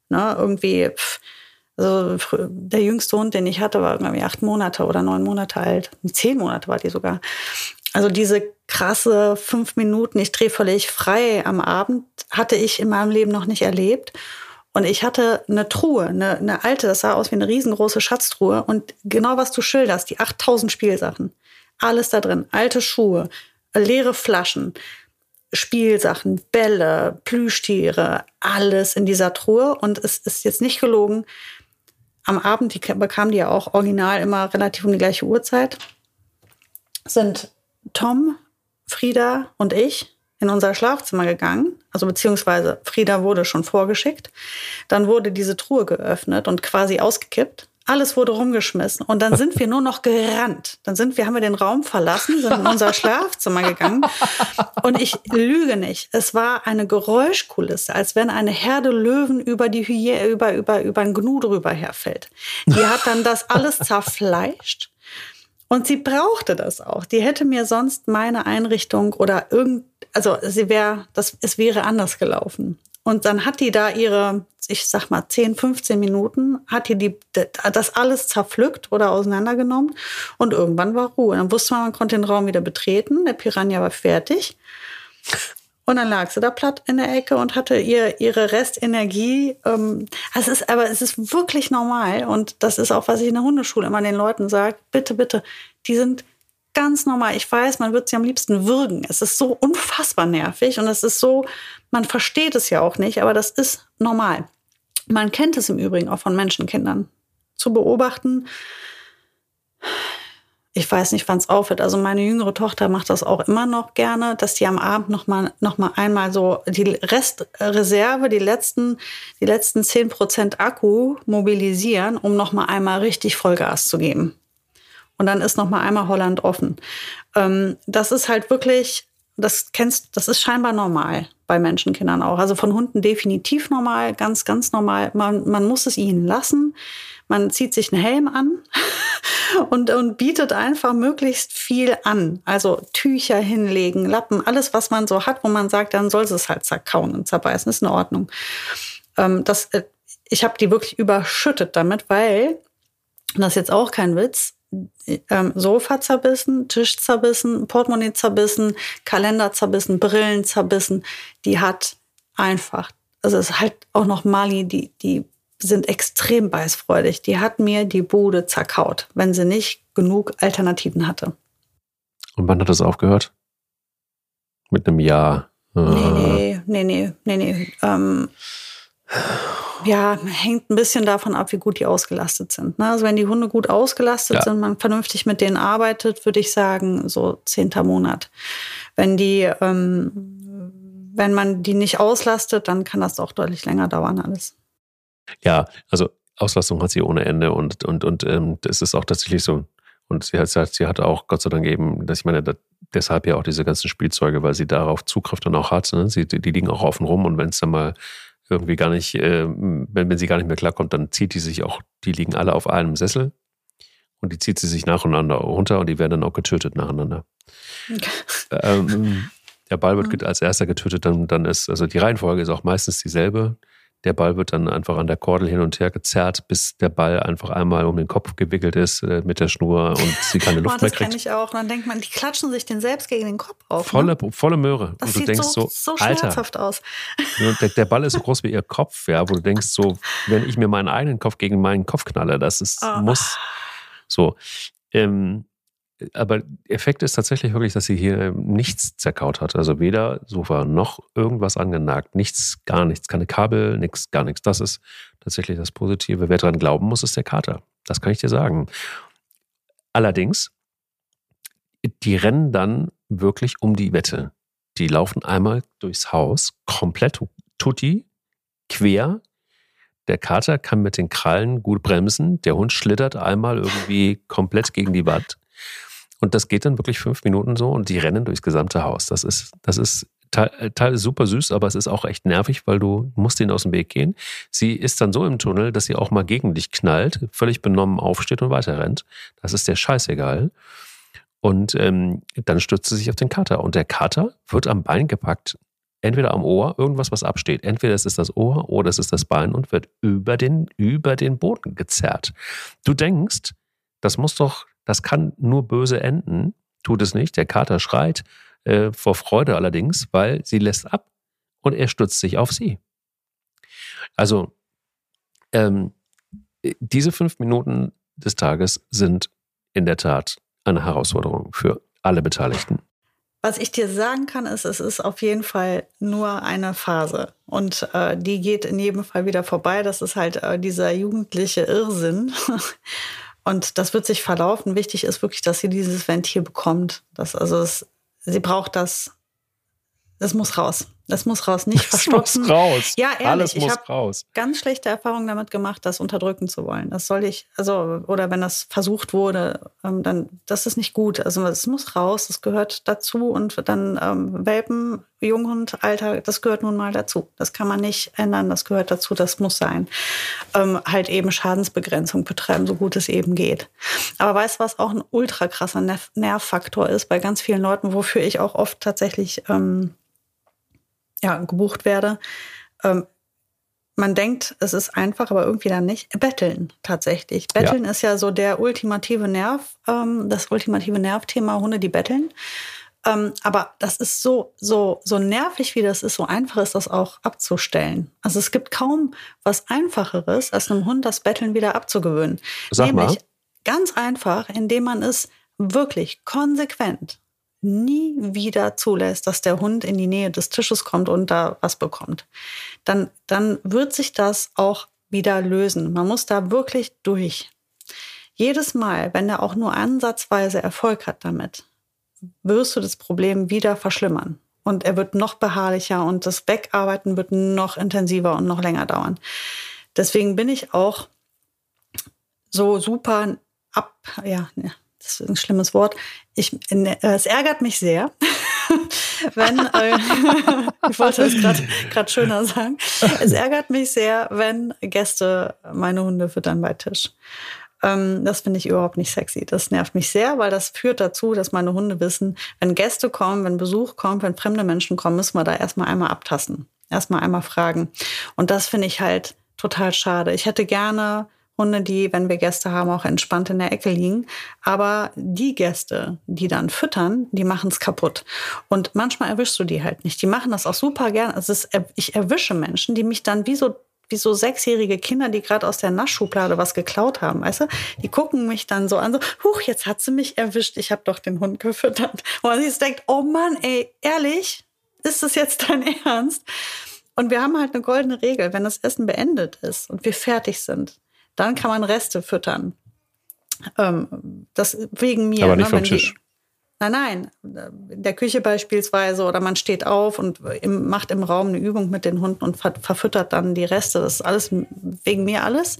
Ne, irgendwie, pff, also der jüngste Hund, den ich hatte, war irgendwie acht Monate oder neun Monate alt. Zehn Monate war die sogar. Also diese krasse fünf Minuten, ich drehe völlig frei am Abend, hatte ich in meinem Leben noch nicht erlebt. Und ich hatte eine Truhe, eine, eine alte, das sah aus wie eine riesengroße Schatztruhe. Und genau was du schilderst, die 8000 Spielsachen. Alles da drin. Alte Schuhe, leere Flaschen, Spielsachen, Bälle, Plüschtiere, alles in dieser Truhe. Und es ist jetzt nicht gelogen. Am Abend, die bekamen die ja auch original immer relativ um die gleiche Uhrzeit, sind Tom, Frieda und ich in unser Schlafzimmer gegangen, also beziehungsweise Frieda wurde schon vorgeschickt. Dann wurde diese Truhe geöffnet und quasi ausgekippt. Alles wurde rumgeschmissen und dann sind wir nur noch gerannt. Dann sind wir, haben wir den Raum verlassen, sind in unser Schlafzimmer gegangen und ich lüge nicht. Es war eine Geräuschkulisse, als wenn eine Herde Löwen über die Hyä über über über ein Gnu drüber herfällt. Die hat dann das alles zerfleischt und sie brauchte das auch. Die hätte mir sonst meine Einrichtung oder irgend, also sie wäre, das, es wäre anders gelaufen. Und dann hat die da ihre, ich sag mal, 10, 15 Minuten, hat die, die das alles zerpflückt oder auseinandergenommen und irgendwann war Ruhe. Dann wusste man, man konnte den Raum wieder betreten, der Piranha war fertig. Und dann lag sie da platt in der Ecke und hatte ihr, ihre Restenergie. Ähm, es ist, aber es ist wirklich normal. Und das ist auch, was ich in der Hundeschule immer den Leuten sage. Bitte, bitte, die sind ganz normal. Ich weiß, man wird sie am liebsten würgen. Es ist so unfassbar nervig und es ist so, man versteht es ja auch nicht, aber das ist normal. Man kennt es im Übrigen auch von Menschenkindern. Zu beobachten, ich weiß nicht, wann es aufhört. Also meine jüngere Tochter macht das auch immer noch gerne, dass die am Abend noch mal, noch mal einmal so die Restreserve, die letzten, die letzten zehn Prozent Akku mobilisieren, um noch mal einmal richtig Vollgas zu geben. Und dann ist noch mal einmal Holland offen. Ähm, das ist halt wirklich das kennst, das ist scheinbar normal bei Menschenkindern auch. Also von Hunden definitiv normal, ganz, ganz normal. Man, man muss es ihnen lassen. Man zieht sich einen Helm an und, und bietet einfach möglichst viel an. Also Tücher hinlegen, Lappen, alles, was man so hat, wo man sagt, dann soll es halt zerkauen und zerbeißen, ist in Ordnung. Ähm, das, äh, ich habe die wirklich überschüttet damit, weil, das ist jetzt auch kein Witz, ähm, Sofa zerbissen, Tisch zerbissen, Portemonnaie zerbissen, Kalender zerbissen, Brillen zerbissen. Die hat einfach, also es ist halt auch noch Mali, die, die sind extrem beißfreudig. Die hat mir die Bude zerkaut, wenn sie nicht genug Alternativen hatte. Und wann hat das aufgehört? Mit einem Jahr? Nee, nee, nee, nee, nee, nee. Ähm, ja, hängt ein bisschen davon ab, wie gut die ausgelastet sind. Ne? Also wenn die Hunde gut ausgelastet ja. sind, man vernünftig mit denen arbeitet, würde ich sagen, so zehnter Monat. Wenn die, ähm, wenn man die nicht auslastet, dann kann das auch deutlich länger dauern alles. Ja, also Auslastung hat sie ohne Ende und und und ähm, das ist auch tatsächlich so. Und sie hat, sie hat auch Gott sei Dank eben, dass ich meine, das, deshalb ja auch diese ganzen Spielzeuge, weil sie darauf Zugriff dann auch hat. Ne? Sie, die liegen auch offen rum und wenn es dann mal irgendwie gar nicht, äh, wenn, wenn sie gar nicht mehr klarkommt, dann zieht die sich auch, die liegen alle auf einem Sessel und die zieht sie sich nacheinander runter und die werden dann auch getötet nacheinander. Ähm, der Ball wird als erster getötet, dann, dann ist, also die Reihenfolge ist auch meistens dieselbe. Der Ball wird dann einfach an der Kordel hin und her gezerrt, bis der Ball einfach einmal um den Kopf gewickelt ist äh, mit der Schnur und sie keine Luft oh, mehr kriegt. Das kenne ich auch. Und dann denkt man, die klatschen sich den selbst gegen den Kopf auf. Volle, ne? volle Möhre. Das und du sieht denkst so, so, so schmerzhaft Alter, aus. Der, der, Ball ist so groß wie ihr Kopf, ja, wo du denkst so, wenn ich mir meinen eigenen Kopf gegen meinen Kopf knalle, das ist, oh. muss so. Ähm, aber Effekt ist tatsächlich wirklich, dass sie hier nichts zerkaut hat. Also weder Sofa noch irgendwas angenagt. Nichts, gar nichts. Keine Kabel, nichts, gar nichts. Das ist tatsächlich das Positive. Wer dran glauben muss, ist der Kater. Das kann ich dir sagen. Allerdings, die rennen dann wirklich um die Wette. Die laufen einmal durchs Haus, komplett tutti, quer. Der Kater kann mit den Krallen gut bremsen. Der Hund schlittert einmal irgendwie komplett gegen die Wand. Und das geht dann wirklich fünf Minuten so und die rennen durchs gesamte Haus. Das ist, das ist teilweise super süß, aber es ist auch echt nervig, weil du musst ihnen aus dem Weg gehen. Sie ist dann so im Tunnel, dass sie auch mal gegen dich knallt, völlig benommen aufsteht und weiter rennt. Das ist der scheißegal. Und ähm, dann stürzt sie sich auf den Kater. Und der Kater wird am Bein gepackt, entweder am Ohr, irgendwas, was absteht. Entweder es ist das Ohr oder es ist das Bein und wird über den, über den Boden gezerrt. Du denkst, das muss doch das kann nur böse enden. Tut es nicht. Der Kater schreit äh, vor Freude allerdings, weil sie lässt ab und er stürzt sich auf sie. Also ähm, diese fünf Minuten des Tages sind in der Tat eine Herausforderung für alle Beteiligten. Was ich dir sagen kann, ist, es ist auf jeden Fall nur eine Phase. Und äh, die geht in jedem Fall wieder vorbei. Das ist halt äh, dieser jugendliche Irrsinn. Und das wird sich verlaufen. Wichtig ist wirklich, dass sie dieses Ventil bekommt. Das, also es, sie braucht das. Das muss raus. Das muss raus, nicht das verstopfen. Muss raus. Ja, ehrlich, Alles ich habe ganz schlechte Erfahrungen damit gemacht, das unterdrücken zu wollen. Das soll ich, also, oder wenn das versucht wurde, ähm, dann, das ist nicht gut. Also, es muss raus, das gehört dazu. Und dann ähm, Welpen, Junghund, Alter, das gehört nun mal dazu. Das kann man nicht ändern, das gehört dazu, das muss sein. Ähm, halt eben Schadensbegrenzung betreiben, so gut es eben geht. Aber weißt du, was auch ein ultra krasser Nervfaktor ist bei ganz vielen Leuten, wofür ich auch oft tatsächlich ähm, ja, gebucht werde. Ähm, man denkt, es ist einfach, aber irgendwie dann nicht. Betteln tatsächlich. Betteln ja. ist ja so der ultimative Nerv, ähm, das ultimative Nervthema, Hunde, die betteln. Ähm, aber das ist so, so, so nervig, wie das ist, so einfach ist das auch abzustellen. Also es gibt kaum was Einfacheres, als einem Hund das Betteln wieder abzugewöhnen. Sag Nämlich mal. ganz einfach, indem man es wirklich konsequent nie wieder zulässt, dass der Hund in die Nähe des Tisches kommt und da was bekommt, dann, dann wird sich das auch wieder lösen. Man muss da wirklich durch. Jedes Mal, wenn er auch nur ansatzweise Erfolg hat damit, wirst du das Problem wieder verschlimmern. Und er wird noch beharrlicher und das Wegarbeiten wird noch intensiver und noch länger dauern. Deswegen bin ich auch so super ab, ja, das ist ein schlimmes Wort. Ich, äh, es ärgert mich sehr, wenn, äh, ich wollte es gerade schöner sagen, es ärgert mich sehr, wenn Gäste meine Hunde füttern bei Tisch. Ähm, das finde ich überhaupt nicht sexy. Das nervt mich sehr, weil das führt dazu, dass meine Hunde wissen, wenn Gäste kommen, wenn Besuch kommt, wenn fremde Menschen kommen, müssen wir da erstmal einmal abtasten. Erstmal einmal fragen. Und das finde ich halt total schade. Ich hätte gerne Hunde, die, wenn wir Gäste haben, auch entspannt in der Ecke liegen. Aber die Gäste, die dann füttern, die machen es kaputt. Und manchmal erwischst du die halt nicht. Die machen das auch super gern. Also es, ich erwische Menschen, die mich dann wie so wie so sechsjährige Kinder, die gerade aus der Naschschublade was geklaut haben, weißt du? Die gucken mich dann so an, so, huch, jetzt hat sie mich erwischt, ich habe doch den Hund gefüttert. Und man sich denkt, oh Mann, ey, ehrlich, ist das jetzt dein Ernst? Und wir haben halt eine goldene Regel, wenn das Essen beendet ist und wir fertig sind, dann kann man Reste füttern. Ähm, das wegen mir. Aber nicht ne, vom Tisch. Die, nein, nein, in der Küche beispielsweise oder man steht auf und im, macht im Raum eine Übung mit den Hunden und ver, verfüttert dann die Reste. Das ist alles wegen mir alles.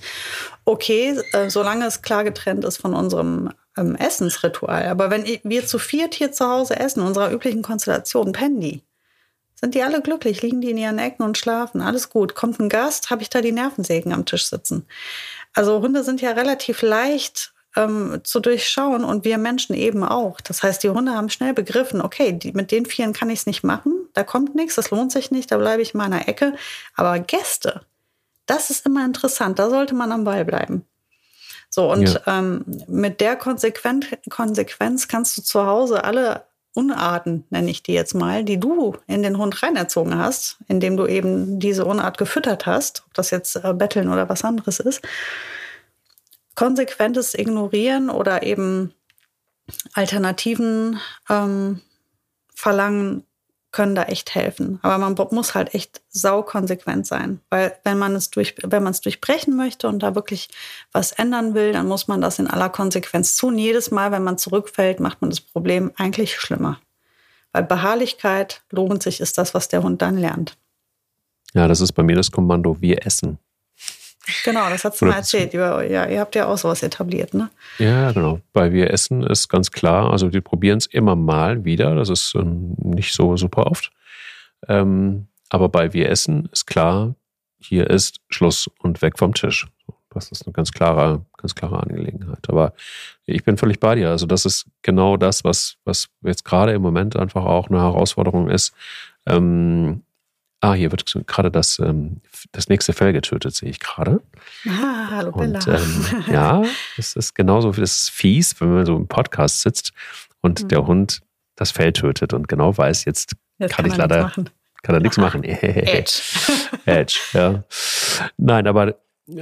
Okay, äh, solange es klar getrennt ist von unserem ähm, Essensritual. Aber wenn wir zu viert hier zu Hause essen, unserer üblichen Konstellation, pennen die. Sind die alle glücklich? Liegen die in ihren Ecken und schlafen? Alles gut. Kommt ein Gast, habe ich da die Nervensägen am Tisch sitzen. Also Hunde sind ja relativ leicht ähm, zu durchschauen und wir Menschen eben auch. Das heißt, die Hunde haben schnell begriffen, okay, die, mit den Vieren kann ich es nicht machen, da kommt nichts, das lohnt sich nicht, da bleibe ich in meiner Ecke. Aber Gäste, das ist immer interessant, da sollte man am Ball bleiben. So, und ja. ähm, mit der Konsequenz, Konsequenz kannst du zu Hause alle Unarten, nenne ich die jetzt mal, die du in den Hund reinerzogen hast, indem du eben diese Unart gefüttert hast, ob das jetzt äh, Betteln oder was anderes ist, konsequentes Ignorieren oder eben Alternativen ähm, verlangen, können da echt helfen. Aber man muss halt echt saukonsequent sein. Weil wenn man es durch, wenn man es durchbrechen möchte und da wirklich was ändern will, dann muss man das in aller Konsequenz tun. Jedes Mal, wenn man zurückfällt, macht man das Problem eigentlich schlimmer. Weil Beharrlichkeit lohnt sich, ist das, was der Hund dann lernt. Ja, das ist bei mir das Kommando, wir essen. Genau, das hast du mal erzählt. Ja, ihr habt ja auch sowas etabliert, ne? Ja, genau. Bei Wir Essen ist ganz klar, also wir probieren es immer mal wieder. Das ist ähm, nicht so super oft. Ähm, aber bei Wir Essen ist klar, hier ist Schluss und weg vom Tisch. Das ist eine ganz klare, ganz klare Angelegenheit. Aber ich bin völlig bei dir. Also das ist genau das, was, was jetzt gerade im Moment einfach auch eine Herausforderung ist. Ähm, Ah, hier wird gerade das, ähm, das nächste Fell getötet, sehe ich gerade. Ah, hallo Bella. Und, ähm, ja, es ist genauso, das ist fies, wenn man so im Podcast sitzt und mhm. der Hund das Fell tötet und genau weiß, jetzt, jetzt kann, kann ich leider, kann er nichts machen. Edge. Edge, ja. Nein, aber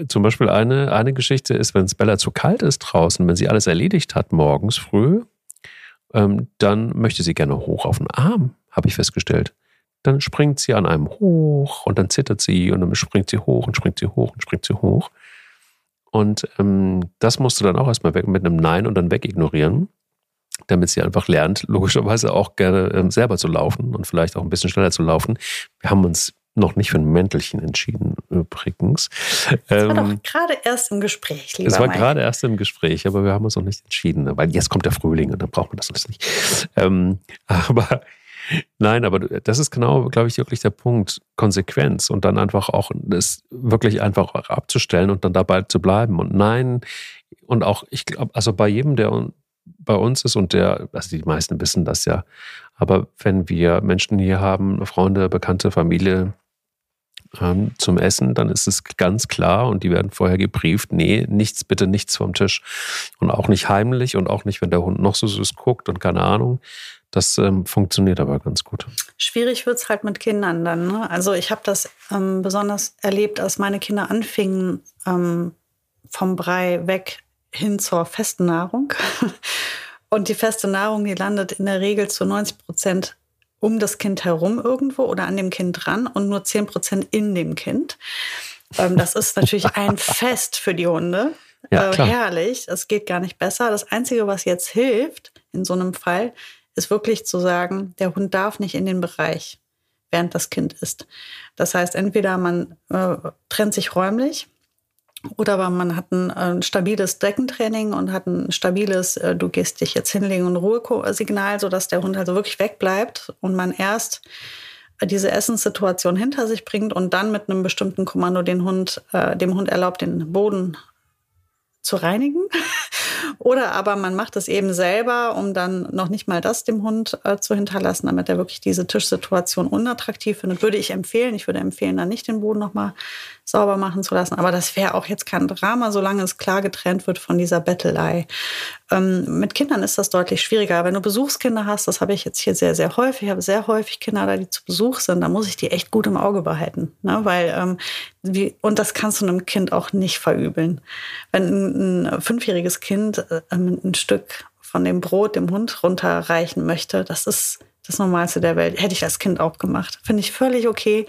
zum Beispiel eine, eine Geschichte ist, wenn es Bella zu kalt ist draußen, wenn sie alles erledigt hat morgens früh, ähm, dann möchte sie gerne hoch auf den Arm, habe ich festgestellt dann springt sie an einem hoch und dann zittert sie und dann springt sie hoch und springt sie hoch und springt sie hoch. Und ähm, das musst du dann auch erstmal weg mit einem Nein und dann wegignorieren, damit sie einfach lernt, logischerweise auch gerne ähm, selber zu laufen und vielleicht auch ein bisschen schneller zu laufen. Wir haben uns noch nicht für ein Mäntelchen entschieden, übrigens. Das war doch ähm, gerade erst im Gespräch, lieber Es war gerade erst im Gespräch, aber wir haben uns noch nicht entschieden, weil jetzt kommt der Frühling und dann braucht man das alles nicht. Ähm, aber Nein, aber das ist genau, glaube ich, wirklich der Punkt. Konsequenz und dann einfach auch das wirklich einfach abzustellen und dann dabei zu bleiben. Und nein, und auch, ich glaube, also bei jedem, der bei uns ist und der, also die meisten wissen das ja, aber wenn wir Menschen hier haben, Freunde, Bekannte, Familie, ähm, zum Essen, dann ist es ganz klar und die werden vorher gebrieft, nee, nichts, bitte nichts vom Tisch. Und auch nicht heimlich und auch nicht, wenn der Hund noch so süß guckt und keine Ahnung. Das ähm, funktioniert aber ganz gut. Schwierig wird es halt mit Kindern dann. Ne? Also ich habe das ähm, besonders erlebt, als meine Kinder anfingen, ähm, vom Brei weg hin zur festen Nahrung. Und die feste Nahrung, die landet in der Regel zu 90 Prozent um das Kind herum irgendwo oder an dem Kind dran und nur 10 Prozent in dem Kind. Ähm, das ist natürlich ein Fest für die Hunde. Ja, äh, herrlich, es geht gar nicht besser. Das Einzige, was jetzt hilft in so einem Fall, ist wirklich zu sagen, der Hund darf nicht in den Bereich, während das Kind ist. Das heißt, entweder man äh, trennt sich räumlich Oder aber man hat ein, ein, stabiles Deckentraining und hat ein stabiles, äh, du gehst dich jetzt hinlegen und Ruhesignal, sodass der Hund also wirklich wegbleibt und man erst diese Essenssituation hinter sich bringt und dann mit einem bestimmten Kommando den Hund, äh, dem Hund erlaubt, den Boden zu reinigen. Oder aber man macht es eben selber, um dann noch nicht mal das dem Hund äh, zu hinterlassen, damit er wirklich diese Tischsituation unattraktiv findet. Würde ich empfehlen. Ich würde empfehlen, dann nicht den Boden nochmal sauber machen zu lassen. Aber das wäre auch jetzt kein Drama, solange es klar getrennt wird von dieser Bettelei. Ähm, mit Kindern ist das deutlich schwieriger. Wenn du Besuchskinder hast, das habe ich jetzt hier sehr, sehr häufig. Ich habe sehr häufig Kinder da, die zu Besuch sind. Da muss ich die echt gut im Auge behalten. Ne? Weil, ähm, wie, und das kannst du einem Kind auch nicht verübeln. Wenn ein, ein fünfjähriges Kind äh, ein Stück von dem Brot dem Hund runterreichen möchte, das ist das Normalste der Welt. Hätte ich als Kind auch gemacht. Finde ich völlig okay.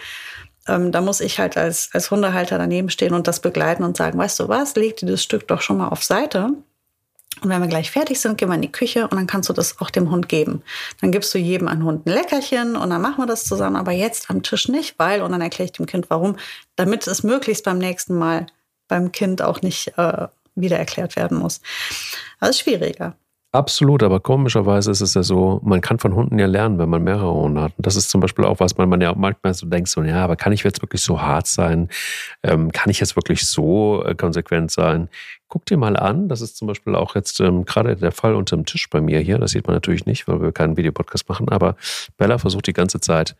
Ähm, da muss ich halt als, als Hundehalter daneben stehen und das begleiten und sagen, weißt du was, leg dir das Stück doch schon mal auf Seite. Und wenn wir gleich fertig sind, gehen wir in die Küche und dann kannst du das auch dem Hund geben. Dann gibst du jedem einen Hund ein Leckerchen und dann machen wir das zusammen, aber jetzt am Tisch nicht, weil, und dann erkläre ich dem Kind warum, damit es möglichst beim nächsten Mal beim Kind auch nicht äh, wieder erklärt werden muss. Das ist schwieriger. Absolut, aber komischerweise ist es ja so, man kann von Hunden ja lernen, wenn man mehrere Hunde hat. Und das ist zum Beispiel auch was, man, man ja manchmal so denkt, so, ja, aber kann ich jetzt wirklich so hart sein? Ähm, kann ich jetzt wirklich so äh, konsequent sein? Guck dir mal an, das ist zum Beispiel auch jetzt ähm, gerade der Fall unter dem Tisch bei mir hier. Das sieht man natürlich nicht, weil wir keinen Videopodcast machen, aber Bella versucht die ganze Zeit,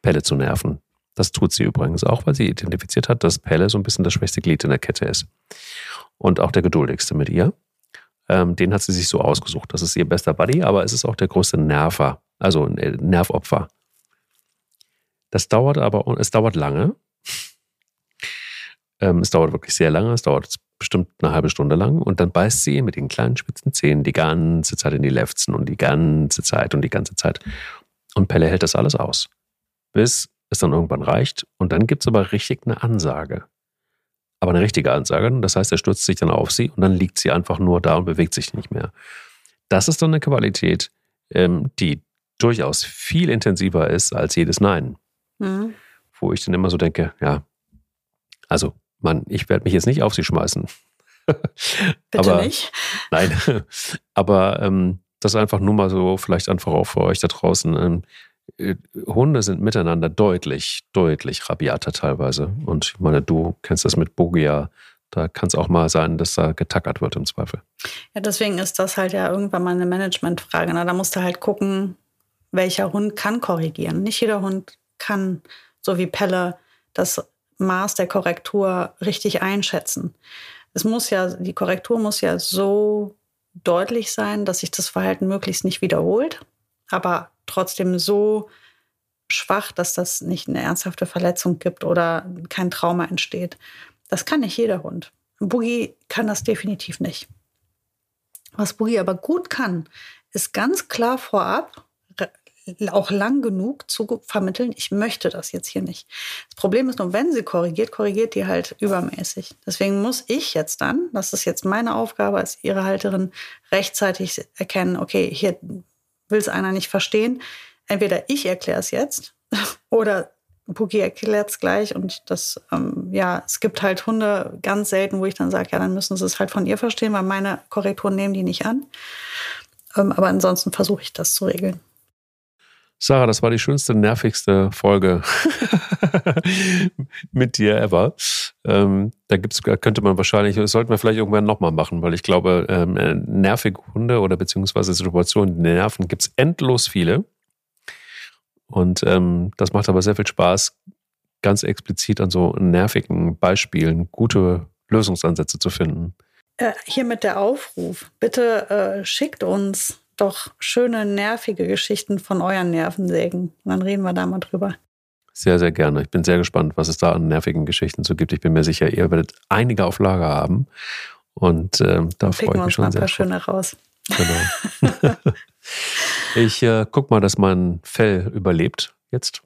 Pelle zu nerven. Das tut sie übrigens auch, weil sie identifiziert hat, dass Pelle so ein bisschen das schwächste Glied in der Kette ist. Und auch der geduldigste mit ihr. Ähm, den hat sie sich so ausgesucht. Das ist ihr bester Buddy, aber es ist auch der größte Nerver, also äh, Nervopfer. Das dauert aber, es dauert lange. Ähm, es dauert wirklich sehr lange. Es dauert bestimmt eine halbe Stunde lang. Und dann beißt sie mit den kleinen spitzen Zähnen die ganze Zeit in die Lefzen und die ganze Zeit und die ganze Zeit. Und Pelle hält das alles aus. Bis es dann irgendwann reicht. Und dann gibt es aber richtig eine Ansage aber eine richtige Ansage. Das heißt, er stürzt sich dann auf sie und dann liegt sie einfach nur da und bewegt sich nicht mehr. Das ist dann eine Qualität, ähm, die durchaus viel intensiver ist als jedes Nein. Mhm. Wo ich dann immer so denke, ja, also, Mann, ich werde mich jetzt nicht auf sie schmeißen. Bitte aber, nicht. Nein, aber ähm, das einfach nur mal so, vielleicht einfach auch für euch da draußen. Ähm, äh, Hunde sind miteinander deutlich, deutlich rabiater teilweise. Und ich meine, du kennst das mit Bogia. Da kann es auch mal sein, dass da getackert wird im Zweifel. Ja, deswegen ist das halt ja irgendwann mal eine Managementfrage. Ne? Da musst du halt gucken, welcher Hund kann korrigieren. Nicht jeder Hund kann, so wie Pelle, das Maß der Korrektur richtig einschätzen. Es muss ja, die Korrektur muss ja so deutlich sein, dass sich das Verhalten möglichst nicht wiederholt. Aber trotzdem so schwach, dass das nicht eine ernsthafte Verletzung gibt oder kein Trauma entsteht. Das kann nicht jeder Hund. Boogie kann das definitiv nicht. Was Boogie aber gut kann, ist ganz klar vorab, auch lang genug zu vermitteln, ich möchte das jetzt hier nicht. Das Problem ist nur, wenn sie korrigiert, korrigiert die halt übermäßig. Deswegen muss ich jetzt dann, das ist jetzt meine Aufgabe als ihre Halterin, rechtzeitig erkennen, okay, hier will es einer nicht verstehen. Entweder ich erkläre es jetzt oder Puki erklärt es gleich und das, ähm, ja, es gibt halt Hunde ganz selten, wo ich dann sage, ja, dann müssen sie es halt von ihr verstehen, weil meine Korrekturen nehmen die nicht an. Ähm, aber ansonsten versuche ich das zu regeln. Sarah, das war die schönste, nervigste Folge mit dir ever. Ähm, da gibt's, könnte man wahrscheinlich, das sollten wir vielleicht irgendwann nochmal machen, weil ich glaube, ähm, äh, nervige Hunde oder beziehungsweise Situationen, die nerven, gibt es endlos viele. Und ähm, das macht aber sehr viel Spaß, ganz explizit an so nervigen Beispielen gute Lösungsansätze zu finden. Äh, hiermit der Aufruf. Bitte äh, schickt uns doch schöne, nervige Geschichten von euren Nervensägen. Und dann reden wir da mal drüber. Sehr, sehr gerne. Ich bin sehr gespannt, was es da an nervigen Geschichten so gibt. Ich bin mir sicher, ihr werdet einige auf Lager haben. Und ähm, da freue ich mich schon sehr. Ein paar schöne raus. Genau. ich äh, guck mal, dass mein Fell überlebt jetzt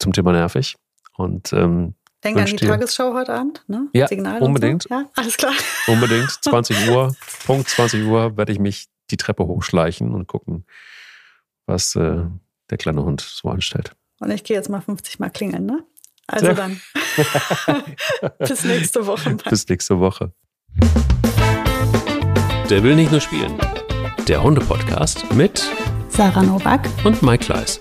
zum Thema nervig. Und ähm, Denk an die dir. Tagesschau heute Abend, ne? Ja, Signal unbedingt. So. Ja, alles klar. Unbedingt. 20 Uhr, Punkt 20 Uhr werde ich mich die Treppe hochschleichen und gucken, was äh, der kleine Hund so anstellt. Und ich gehe jetzt mal 50 Mal klingeln, ne? Also Sehr. dann. Bis nächste Woche. Bis nächste Woche. Der will nicht nur spielen. Der Hunde-Podcast mit Sarah Novak und Mike Kleiss.